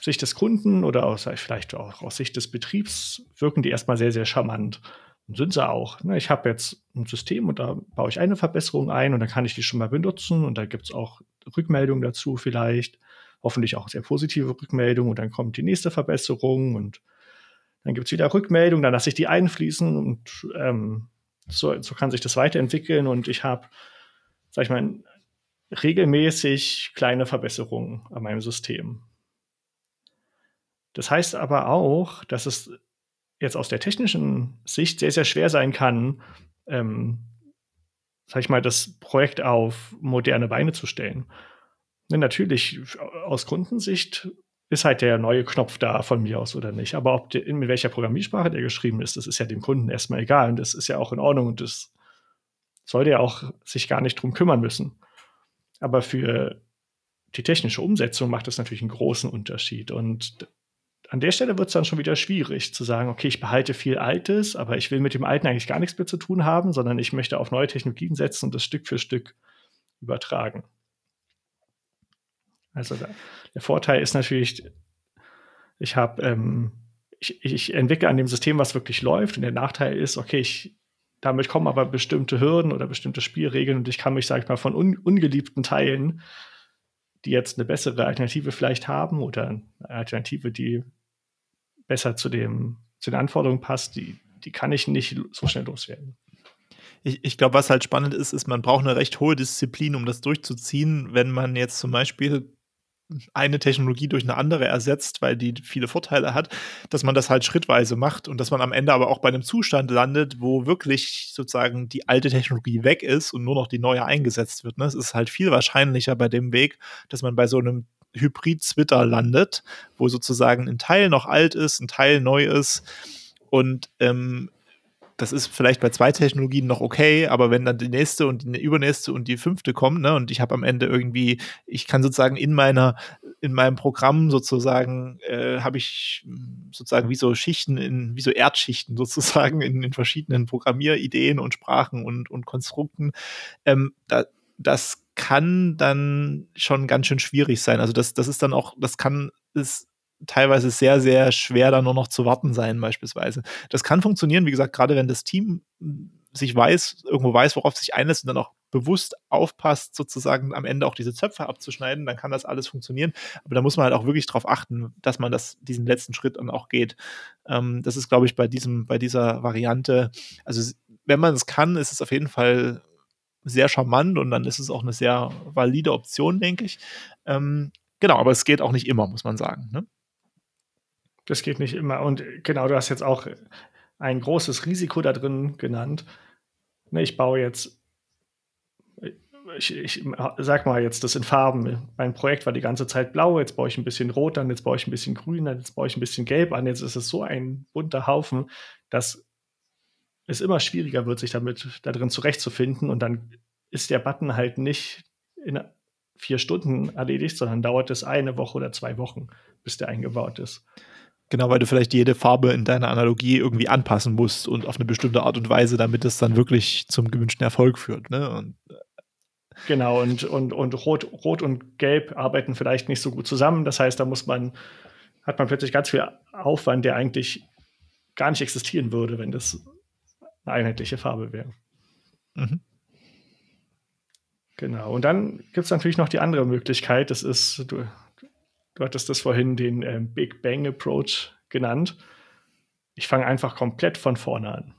Sicht des Kunden oder aus, vielleicht auch aus Sicht des Betriebs wirken die erstmal sehr, sehr charmant. Und sind sie auch. Ne? Ich habe jetzt ein System und da baue ich eine Verbesserung ein und dann kann ich die schon mal benutzen und da gibt es auch Rückmeldungen dazu vielleicht. Hoffentlich auch sehr positive Rückmeldungen und dann kommt die nächste Verbesserung und dann gibt es wieder Rückmeldungen, dann lasse ich die einfließen und ähm, so, so kann sich das weiterentwickeln und ich habe, sag ich mal, regelmäßig kleine Verbesserungen an meinem System. Das heißt aber auch, dass es jetzt aus der technischen Sicht sehr, sehr schwer sein kann, ähm, sag ich mal, das Projekt auf moderne Beine zu stellen. Denn natürlich, aus Kundensicht ist halt der neue Knopf da von mir aus oder nicht. Aber ob der, in welcher Programmiersprache der geschrieben ist, das ist ja dem Kunden erstmal egal. Und das ist ja auch in Ordnung und das sollte ja auch sich gar nicht drum kümmern müssen. Aber für die technische Umsetzung macht das natürlich einen großen Unterschied. Und an der Stelle wird es dann schon wieder schwierig zu sagen, okay, ich behalte viel Altes, aber ich will mit dem Alten eigentlich gar nichts mehr zu tun haben, sondern ich möchte auf neue Technologien setzen und das Stück für Stück übertragen. Also der, der Vorteil ist natürlich, ich habe, ähm, ich, ich entwickle an dem System, was wirklich läuft, und der Nachteil ist, okay, ich damit kommen aber bestimmte Hürden oder bestimmte Spielregeln und ich kann mich, sag ich mal, von un ungeliebten Teilen, die jetzt eine bessere Alternative vielleicht haben oder eine Alternative, die besser zu, dem, zu den Anforderungen passt, die, die kann ich nicht so schnell loswerden. Ich, ich glaube, was halt spannend ist, ist, man braucht eine recht hohe Disziplin, um das durchzuziehen. Wenn man jetzt zum Beispiel eine Technologie durch eine andere ersetzt, weil die viele Vorteile hat, dass man das halt schrittweise macht und dass man am Ende aber auch bei einem Zustand landet, wo wirklich sozusagen die alte Technologie weg ist und nur noch die neue eingesetzt wird. Ne? Es ist halt viel wahrscheinlicher bei dem Weg, dass man bei so einem Hybrid-Twitter landet, wo sozusagen ein Teil noch alt ist, ein Teil neu ist und ähm, das ist vielleicht bei zwei Technologien noch okay, aber wenn dann die nächste und die übernächste und die fünfte kommen, ne, und ich habe am Ende irgendwie, ich kann sozusagen in meiner, in meinem Programm sozusagen, äh, habe ich sozusagen wie so Schichten in, wie so Erdschichten <laughs> sozusagen in den verschiedenen Programmierideen und Sprachen und, und Konstrukten. Ähm, da, das kann dann schon ganz schön schwierig sein. Also das, das ist dann auch, das kann, ist teilweise sehr, sehr schwer, da nur noch zu warten sein, beispielsweise. Das kann funktionieren, wie gesagt, gerade wenn das Team sich weiß, irgendwo weiß, worauf sich einlässt und dann auch bewusst aufpasst, sozusagen am Ende auch diese Zöpfe abzuschneiden, dann kann das alles funktionieren. Aber da muss man halt auch wirklich darauf achten, dass man das, diesen letzten Schritt dann auch geht. Ähm, das ist, glaube ich, bei diesem, bei dieser Variante, also wenn man es kann, ist es auf jeden Fall sehr charmant und dann ist es auch eine sehr valide Option, denke ich. Ähm, genau, aber es geht auch nicht immer, muss man sagen. Ne? Das geht nicht immer. Und genau, du hast jetzt auch ein großes Risiko da drin genannt. Ne, ich baue jetzt, ich, ich sag mal jetzt das in Farben. Mein Projekt war die ganze Zeit blau, jetzt baue ich ein bisschen rot an, jetzt baue ich ein bisschen grün an, jetzt baue ich ein bisschen gelb an. Jetzt ist es so ein bunter Haufen, dass es immer schwieriger wird, sich damit da drin zurechtzufinden. Und dann ist der Button halt nicht in vier Stunden erledigt, sondern dauert es eine Woche oder zwei Wochen, bis der eingebaut ist. Genau, weil du vielleicht jede Farbe in deiner Analogie irgendwie anpassen musst und auf eine bestimmte Art und Weise, damit es dann wirklich zum gewünschten Erfolg führt. Ne? Und, äh, genau, und, und, und Rot, Rot und Gelb arbeiten vielleicht nicht so gut zusammen. Das heißt, da muss man, hat man plötzlich ganz viel Aufwand, der eigentlich gar nicht existieren würde, wenn das eine einheitliche Farbe wäre. Mhm. Genau. Und dann gibt es natürlich noch die andere Möglichkeit. Das ist, du, du hattest das vorhin den äh, Big Bang Approach genannt. Ich fange einfach komplett von vorne an.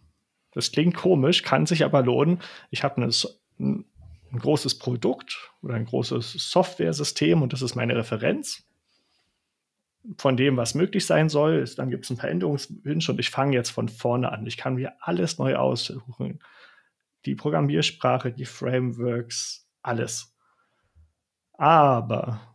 Das klingt komisch, kann sich aber lohnen. Ich habe ein, ein großes Produkt oder ein großes Software-System und das ist meine Referenz von dem, was möglich sein soll. Dann gibt es ein paar Änderungswünsche und ich fange jetzt von vorne an. Ich kann mir alles neu aussuchen. Die Programmiersprache, die Frameworks, alles. Aber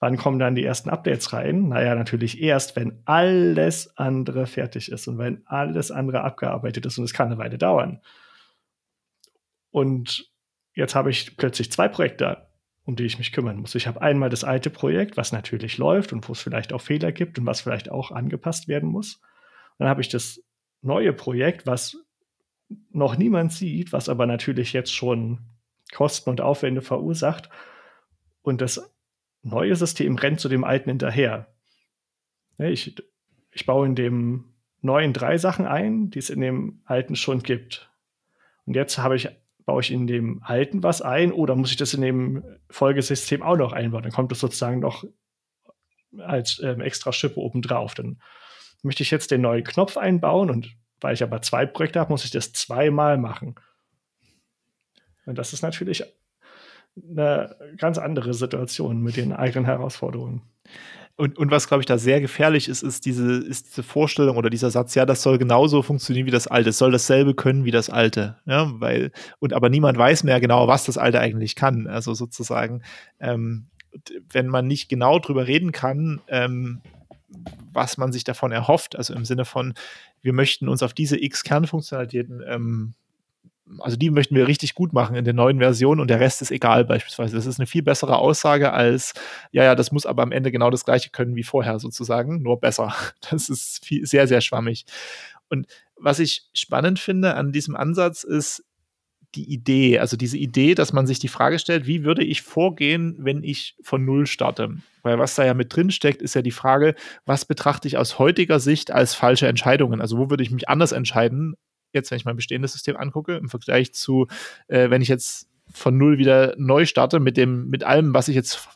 wann kommen dann die ersten Updates rein? Naja, natürlich erst, wenn alles andere fertig ist und wenn alles andere abgearbeitet ist und es kann eine Weile dauern. Und jetzt habe ich plötzlich zwei Projekte um die ich mich kümmern muss. Ich habe einmal das alte Projekt, was natürlich läuft und wo es vielleicht auch Fehler gibt und was vielleicht auch angepasst werden muss. Dann habe ich das neue Projekt, was noch niemand sieht, was aber natürlich jetzt schon Kosten und Aufwände verursacht. Und das neue System rennt zu dem alten hinterher. Ich, ich baue in dem neuen drei Sachen ein, die es in dem alten schon gibt. Und jetzt habe ich baue ich in dem alten was ein oder muss ich das in dem Folgesystem auch noch einbauen? Dann kommt das sozusagen noch als ähm, extra Schippe obendrauf. Dann möchte ich jetzt den neuen Knopf einbauen und weil ich aber zwei Projekte habe, muss ich das zweimal machen. Und das ist natürlich eine ganz andere Situation mit den eigenen Herausforderungen. Und, und was, glaube ich, da sehr gefährlich ist, ist diese, ist diese Vorstellung oder dieser Satz, ja, das soll genauso funktionieren wie das Alte. Es soll dasselbe können wie das Alte. Ja, weil, und aber niemand weiß mehr genau, was das Alte eigentlich kann. Also sozusagen, ähm, wenn man nicht genau drüber reden kann, ähm, was man sich davon erhofft, also im Sinne von, wir möchten uns auf diese X Kernfunktionalitäten ähm, also die möchten wir richtig gut machen in der neuen Version und der Rest ist egal beispielsweise. Das ist eine viel bessere Aussage als, ja, ja, das muss aber am Ende genau das gleiche können wie vorher sozusagen, nur besser. <laughs> Das ist viel, sehr, sehr schwammig. Und was ich spannend finde an diesem Ansatz ist die Idee, also diese Idee, dass man sich die Frage stellt, wie würde ich vorgehen, wenn ich von Null starte? Weil was da ja mit drin steckt, ist ja die Frage, was betrachte ich aus heutiger Sicht als falsche Entscheidungen? Also wo würde ich mich anders entscheiden jetzt, wenn ich mein bestehendes System angucke, im Vergleich zu, äh, wenn ich jetzt von null wieder neu starte mit dem, mit allem, was ich jetzt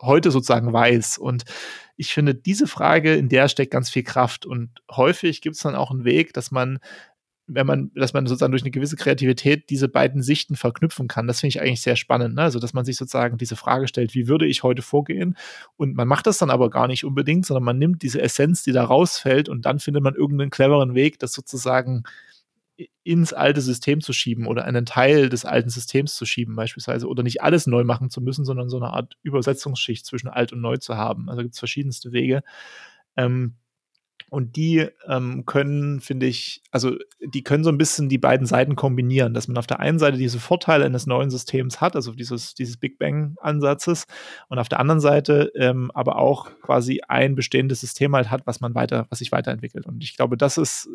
heute sozusagen weiß. Und ich finde, diese Frage, in der steckt ganz viel Kraft. Und häufig gibt es dann auch einen Weg, dass man, wenn man, dass man sozusagen durch eine gewisse Kreativität diese beiden Sichten verknüpfen kann. Das finde ich eigentlich sehr spannend. Ne? Also, dass man sich sozusagen diese Frage stellt, wie würde ich heute vorgehen? Und man macht das dann aber gar nicht unbedingt, sondern man nimmt diese Essenz, die da rausfällt, und dann findet man irgendeinen cleveren Weg, das sozusagen ins alte System zu schieben oder einen Teil des alten Systems zu schieben beispielsweise oder nicht alles neu machen zu müssen, sondern so eine Art Übersetzungsschicht zwischen alt und neu zu haben. Also gibt es verschiedenste Wege. Ähm, und die ähm, können, finde ich, also die können so ein bisschen die beiden Seiten kombinieren, dass man auf der einen Seite diese Vorteile eines neuen Systems hat, also dieses, dieses Big Bang-Ansatzes, und auf der anderen Seite ähm, aber auch quasi ein bestehendes System halt hat, was man weiter, was sich weiterentwickelt. Und ich glaube, das ist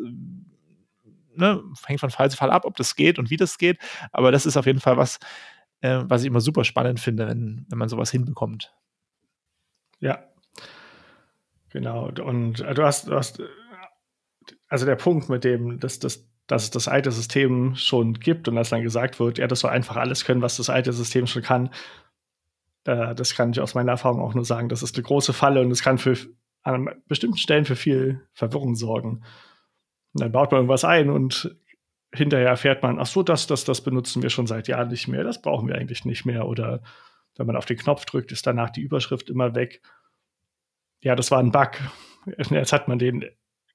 ne, hängt von Fall zu Fall ab, ob das geht und wie das geht. Aber das ist auf jeden Fall was, äh, was ich immer super spannend finde, wenn, wenn man sowas hinbekommt. Ja. Genau. Und äh, du hast, du hast, also der Punkt mit dem, dass, dass, dass es das alte System schon gibt und dass dann gesagt wird, ja, das soll einfach alles können, was das alte System schon kann. Äh, das kann ich aus meiner Erfahrung auch nur sagen. Das ist eine große Falle und es kann für an bestimmten Stellen für viel Verwirrung sorgen. Und dann baut man irgendwas ein und hinterher erfährt man, ach so, das, das, das benutzen wir schon seit Jahren nicht mehr, das brauchen wir eigentlich nicht mehr. Oder wenn man auf den Knopf drückt, ist danach die Überschrift immer weg. Ja, das war ein Bug. Jetzt hat man den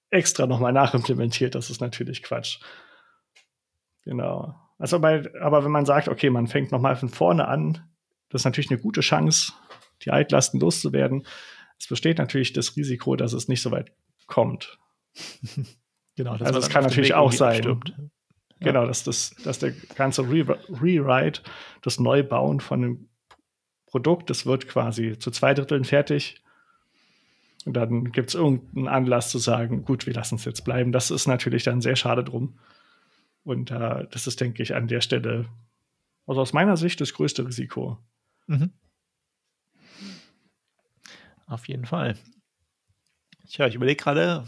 extra nochmal nachimplementiert, das ist natürlich Quatsch. Genau. Also bei, aber wenn man sagt, okay, man fängt nochmal von vorne an, das ist natürlich eine gute Chance, die Altlasten loszuwerden. Es besteht natürlich das Risiko, dass es nicht so weit kommt. <laughs> genau, also es kann natürlich auch sein. Abstirbt. Genau, dass, das, dass der ganze Re Rewrite, das Neubauen von dem Produkt, das wird quasi zu zwei Dritteln fertig. Und dann gibt es irgendeinen Anlass zu sagen, gut, wir lassen es jetzt bleiben. Das ist natürlich dann sehr schade drum. Und äh, das ist, denke ich, an der Stelle, also aus meiner Sicht, das größte Risiko. Mhm. Auf jeden Fall. Tja, ich überlege gerade,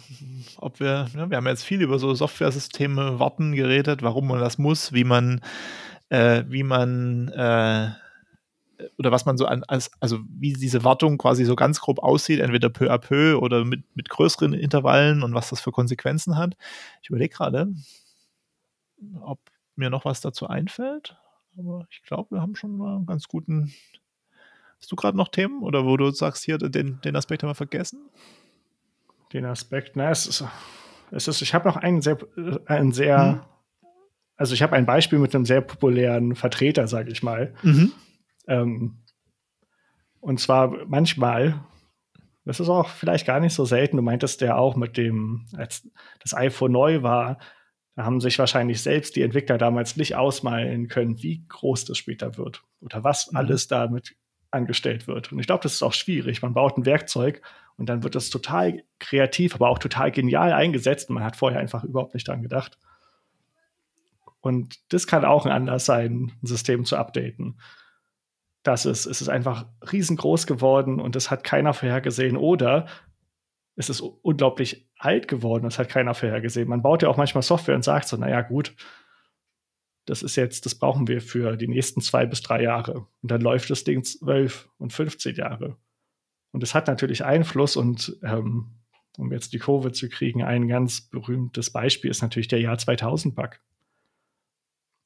ob wir, ja, wir haben jetzt viel über so Software-Systeme, Warten geredet, warum man das muss, wie man, äh, wie man, äh, oder was man so an, als, also wie diese Wartung quasi so ganz grob aussieht, entweder peu à peu oder mit, mit größeren Intervallen und was das für Konsequenzen hat. Ich überlege gerade, ob mir noch was dazu einfällt. Aber ich glaube, wir haben schon mal einen ganz guten. Hast du gerade noch Themen oder wo du sagst, hier, den, den Aspekt haben wir vergessen? Den Aspekt, na, es ist, es ist ich habe noch einen sehr, einen sehr, hm. also ich habe ein Beispiel mit einem sehr populären Vertreter, sage ich mal. Mhm. Ähm, und zwar manchmal, das ist auch vielleicht gar nicht so selten, du meintest ja auch mit dem, als das iPhone neu war, da haben sich wahrscheinlich selbst die Entwickler damals nicht ausmalen können, wie groß das später wird oder was mhm. alles damit angestellt wird. Und ich glaube, das ist auch schwierig. Man baut ein Werkzeug und dann wird das total kreativ, aber auch total genial eingesetzt. Man hat vorher einfach überhaupt nicht dran gedacht. Und das kann auch ein Anlass sein, ein System zu updaten. Das ist, es ist einfach riesengroß geworden und das hat keiner vorhergesehen. Oder es ist unglaublich alt geworden, das hat keiner vorhergesehen. Man baut ja auch manchmal Software und sagt so, naja, gut, das ist jetzt, das brauchen wir für die nächsten zwei bis drei Jahre. Und dann läuft das Ding zwölf und 15 Jahre. Und es hat natürlich Einfluss und ähm, um jetzt die Kurve zu kriegen, ein ganz berühmtes Beispiel ist natürlich der Jahr 2000-Bug.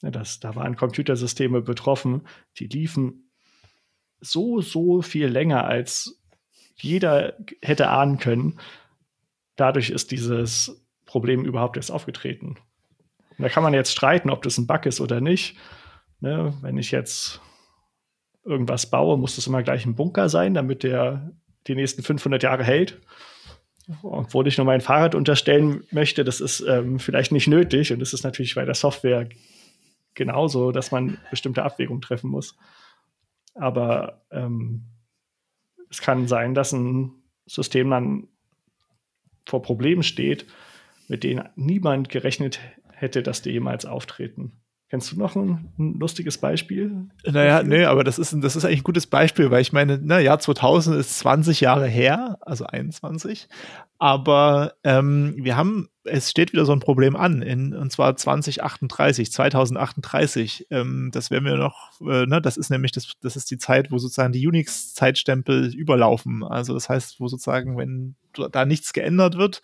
Ja, da waren Computersysteme betroffen, die liefen so, so viel länger, als jeder hätte ahnen können. Dadurch ist dieses Problem überhaupt erst aufgetreten. Und da kann man jetzt streiten, ob das ein Bug ist oder nicht. Ne, wenn ich jetzt irgendwas baue, muss das immer gleich ein Bunker sein, damit der die nächsten 500 Jahre hält. Obwohl ich nur mein Fahrrad unterstellen möchte, das ist ähm, vielleicht nicht nötig. Und das ist natürlich bei der Software genauso, dass man bestimmte Abwägungen treffen muss. Aber ähm, es kann sein, dass ein System dann vor Problemen steht, mit denen niemand gerechnet hätte, dass die jemals auftreten. Kennst du noch ein, ein, lustiges Beispiel? Naja, nee, aber das ist, das ist eigentlich ein gutes Beispiel, weil ich meine, na, Jahr 2000 ist 20 Jahre her, also 21. Aber ähm, wir haben, es steht wieder so ein Problem an, in, und zwar 2038, 2038. Ähm, das werden wir noch, äh, ne, das ist nämlich, das, das ist die Zeit, wo sozusagen die Unix-Zeitstempel überlaufen. Also das heißt, wo sozusagen, wenn da nichts geändert wird,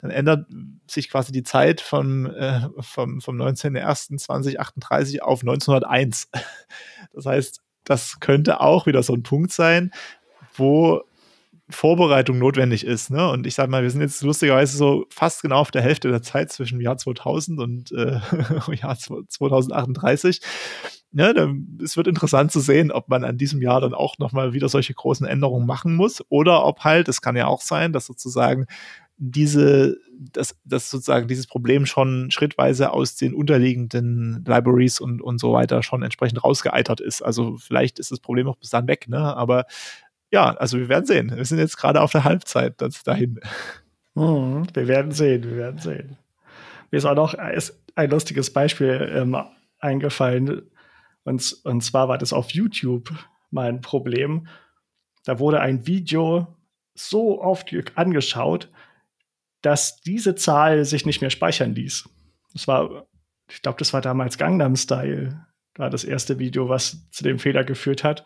dann ändert sich quasi die Zeit vom, äh, vom, vom 19.01.2038 auf 1901. <laughs> Das heißt, das könnte auch wieder so ein Punkt sein, wo Vorbereitung notwendig ist. Ne? Und ich sage mal, wir sind jetzt lustigerweise so fast genau auf der Hälfte der Zeit zwischen Jahr 2000 und äh, <laughs> Jahr 2038. Ja, da, es wird interessant zu sehen, ob man an diesem Jahr dann auch nochmal wieder solche großen Änderungen machen muss oder ob halt, es kann ja auch sein, dass sozusagen diese, dass, dass sozusagen dieses Problem schon schrittweise aus den unterliegenden Libraries und, und so weiter schon entsprechend rausgeeitert ist. Also vielleicht ist das Problem auch bis dann weg, ne? Aber ja, also wir werden sehen. Wir sind jetzt gerade auf der Halbzeit dahin. Hm, wir werden sehen, wir werden sehen. Mir ist auch noch ein lustiges Beispiel ähm, eingefallen. Und, und zwar war das auf YouTube mal ein Problem. Da wurde ein Video so oft angeschaut, dass diese Zahl sich nicht mehr speichern ließ. Das war, ich glaube, das war damals Gangnam Style. War das erste Video, was zu dem Fehler geführt hat.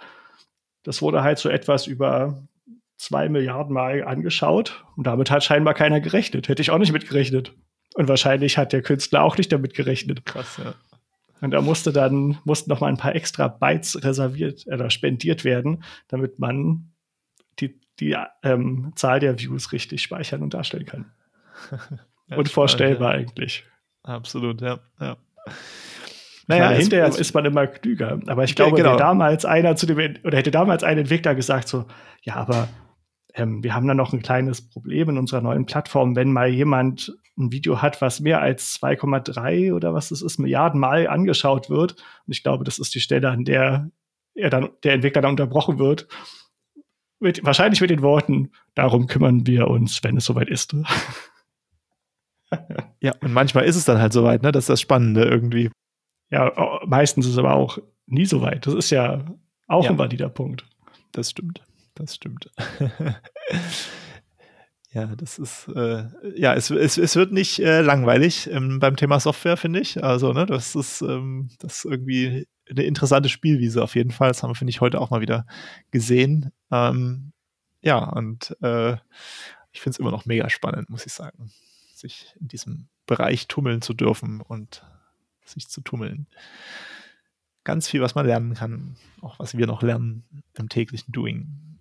Das wurde halt so etwas über zwei Milliarden Mal angeschaut und damit hat scheinbar keiner gerechnet. Hätte ich auch nicht mitgerechnet. Und wahrscheinlich hat der Künstler auch nicht damit gerechnet. Krass, ja. Und da musste dann, mussten noch mal ein paar extra Bytes reserviert oder spendiert werden, damit man die, die ähm, Zahl der Views richtig speichern und darstellen kann. <laughs> Unvorstellbar ja. eigentlich. Absolut, ja. ja. Naja, meine, hinterher es, ist man immer klüger. Aber ich glaube, genau. damals einer zu dem, oder hätte damals ein Entwickler gesagt, so, ja, aber ähm, wir haben da noch ein kleines Problem in unserer neuen Plattform, wenn mal jemand ein Video hat, was mehr als 2,3 oder was es ist, Milliarden Mal angeschaut wird. Und ich glaube, das ist die Stelle, an der er dann, der Entwickler dann unterbrochen wird. Mit, wahrscheinlich mit den Worten, darum kümmern wir uns, wenn es soweit ist. <laughs> ja, und manchmal ist es dann halt soweit, ne? Das ist das Spannende irgendwie. Ja, meistens ist es aber auch nie soweit. Das ist ja auch ja. ein valider Punkt. Das stimmt. Das stimmt. <laughs> Ja, das ist, äh, ja, es, es, es wird nicht äh, langweilig ähm, beim Thema Software, finde ich. Also, ne, das ist, ähm, das ist irgendwie eine interessante Spielwiese auf jeden Fall. Das haben wir, finde ich, heute auch mal wieder gesehen. Ähm, ja, und äh, ich finde es immer noch mega spannend, muss ich sagen, sich in diesem Bereich tummeln zu dürfen und sich zu tummeln. Ganz viel, was man lernen kann, auch was wir noch lernen im täglichen Doing.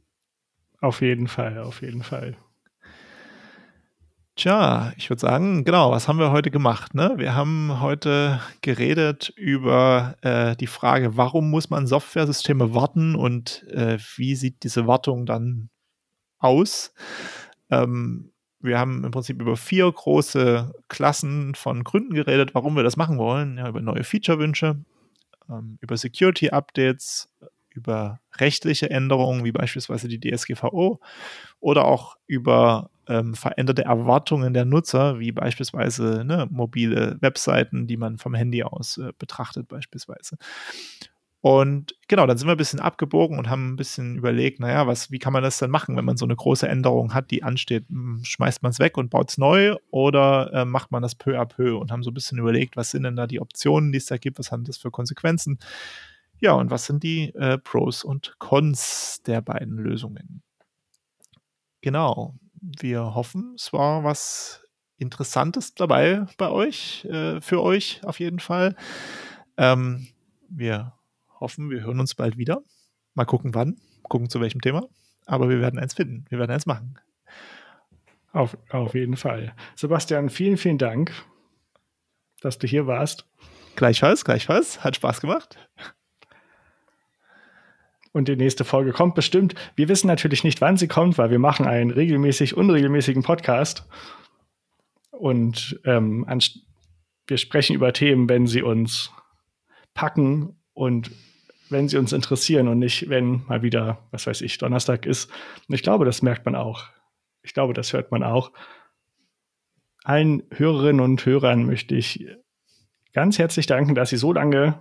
Auf jeden Fall, auf jeden Fall. Tja, ich würde sagen, genau, was haben wir heute gemacht? Ne? Wir haben heute geredet über äh, die Frage, warum muss man Softwaresysteme warten und äh, wie sieht diese Wartung dann aus? Ähm, wir haben im Prinzip über vier große Klassen von Gründen geredet, warum wir das machen wollen. Ja, über neue Feature-Wünsche, ähm, über Security-Updates, über rechtliche Änderungen, wie beispielsweise die DSGVO, oder auch über ähm, veränderte Erwartungen der Nutzer, wie beispielsweise ne, mobile Webseiten, die man vom Handy aus äh, betrachtet, beispielsweise. Und genau, dann sind wir ein bisschen abgebogen und haben ein bisschen überlegt, naja, was, wie kann man das denn machen, wenn man so eine große Änderung hat, die ansteht? Hm, schmeißt man es weg und baut es neu oder äh, macht man das peu à peu und haben so ein bisschen überlegt, was sind denn da die Optionen, die es da gibt, was haben das für Konsequenzen? Ja, und was sind die äh, Pros und Cons der beiden Lösungen? Genau wir hoffen, es war was Interessantes dabei bei euch, äh, für euch auf jeden Fall. Ähm, wir hoffen, wir hören uns bald wieder. Mal gucken, wann, gucken zu welchem Thema. Aber wir werden eins finden, wir werden eins machen. Auf, auf jeden Fall. Sebastian, vielen, vielen Dank, dass du hier warst. Gleichfalls, gleichfalls. Hat Spaß gemacht. Und die nächste Folge kommt bestimmt. Wir wissen natürlich nicht, wann sie kommt, weil wir machen einen regelmäßig unregelmäßigen Podcast. Und ähm, wir sprechen über Themen, wenn sie uns packen und wenn sie uns interessieren und nicht, wenn mal wieder, was weiß ich, Donnerstag ist. Und ich glaube, das merkt man auch. Ich glaube, das hört man auch. Allen Hörerinnen und Hörern möchte ich ganz herzlich danken, dass sie so lange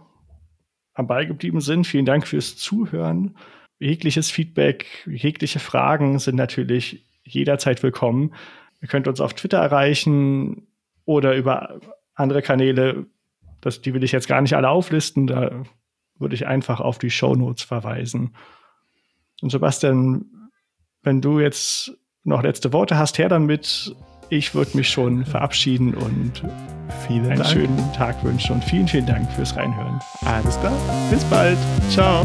am Ball geblieben sind. Vielen Dank fürs Zuhören. Jegliches Feedback, jegliche Fragen sind natürlich jederzeit willkommen. Ihr könnt uns auf Twitter erreichen oder über andere Kanäle. Das, die will ich jetzt gar nicht alle auflisten. Da würde ich einfach auf die Show Notes verweisen. Und Sebastian, wenn du jetzt noch letzte Worte hast, her damit. Ich würde mich schon verabschieden und vielen einen Dank. schönen Tag wünschen und vielen, vielen Dank fürs Reinhören. Alles klar. Bis bald. Ciao.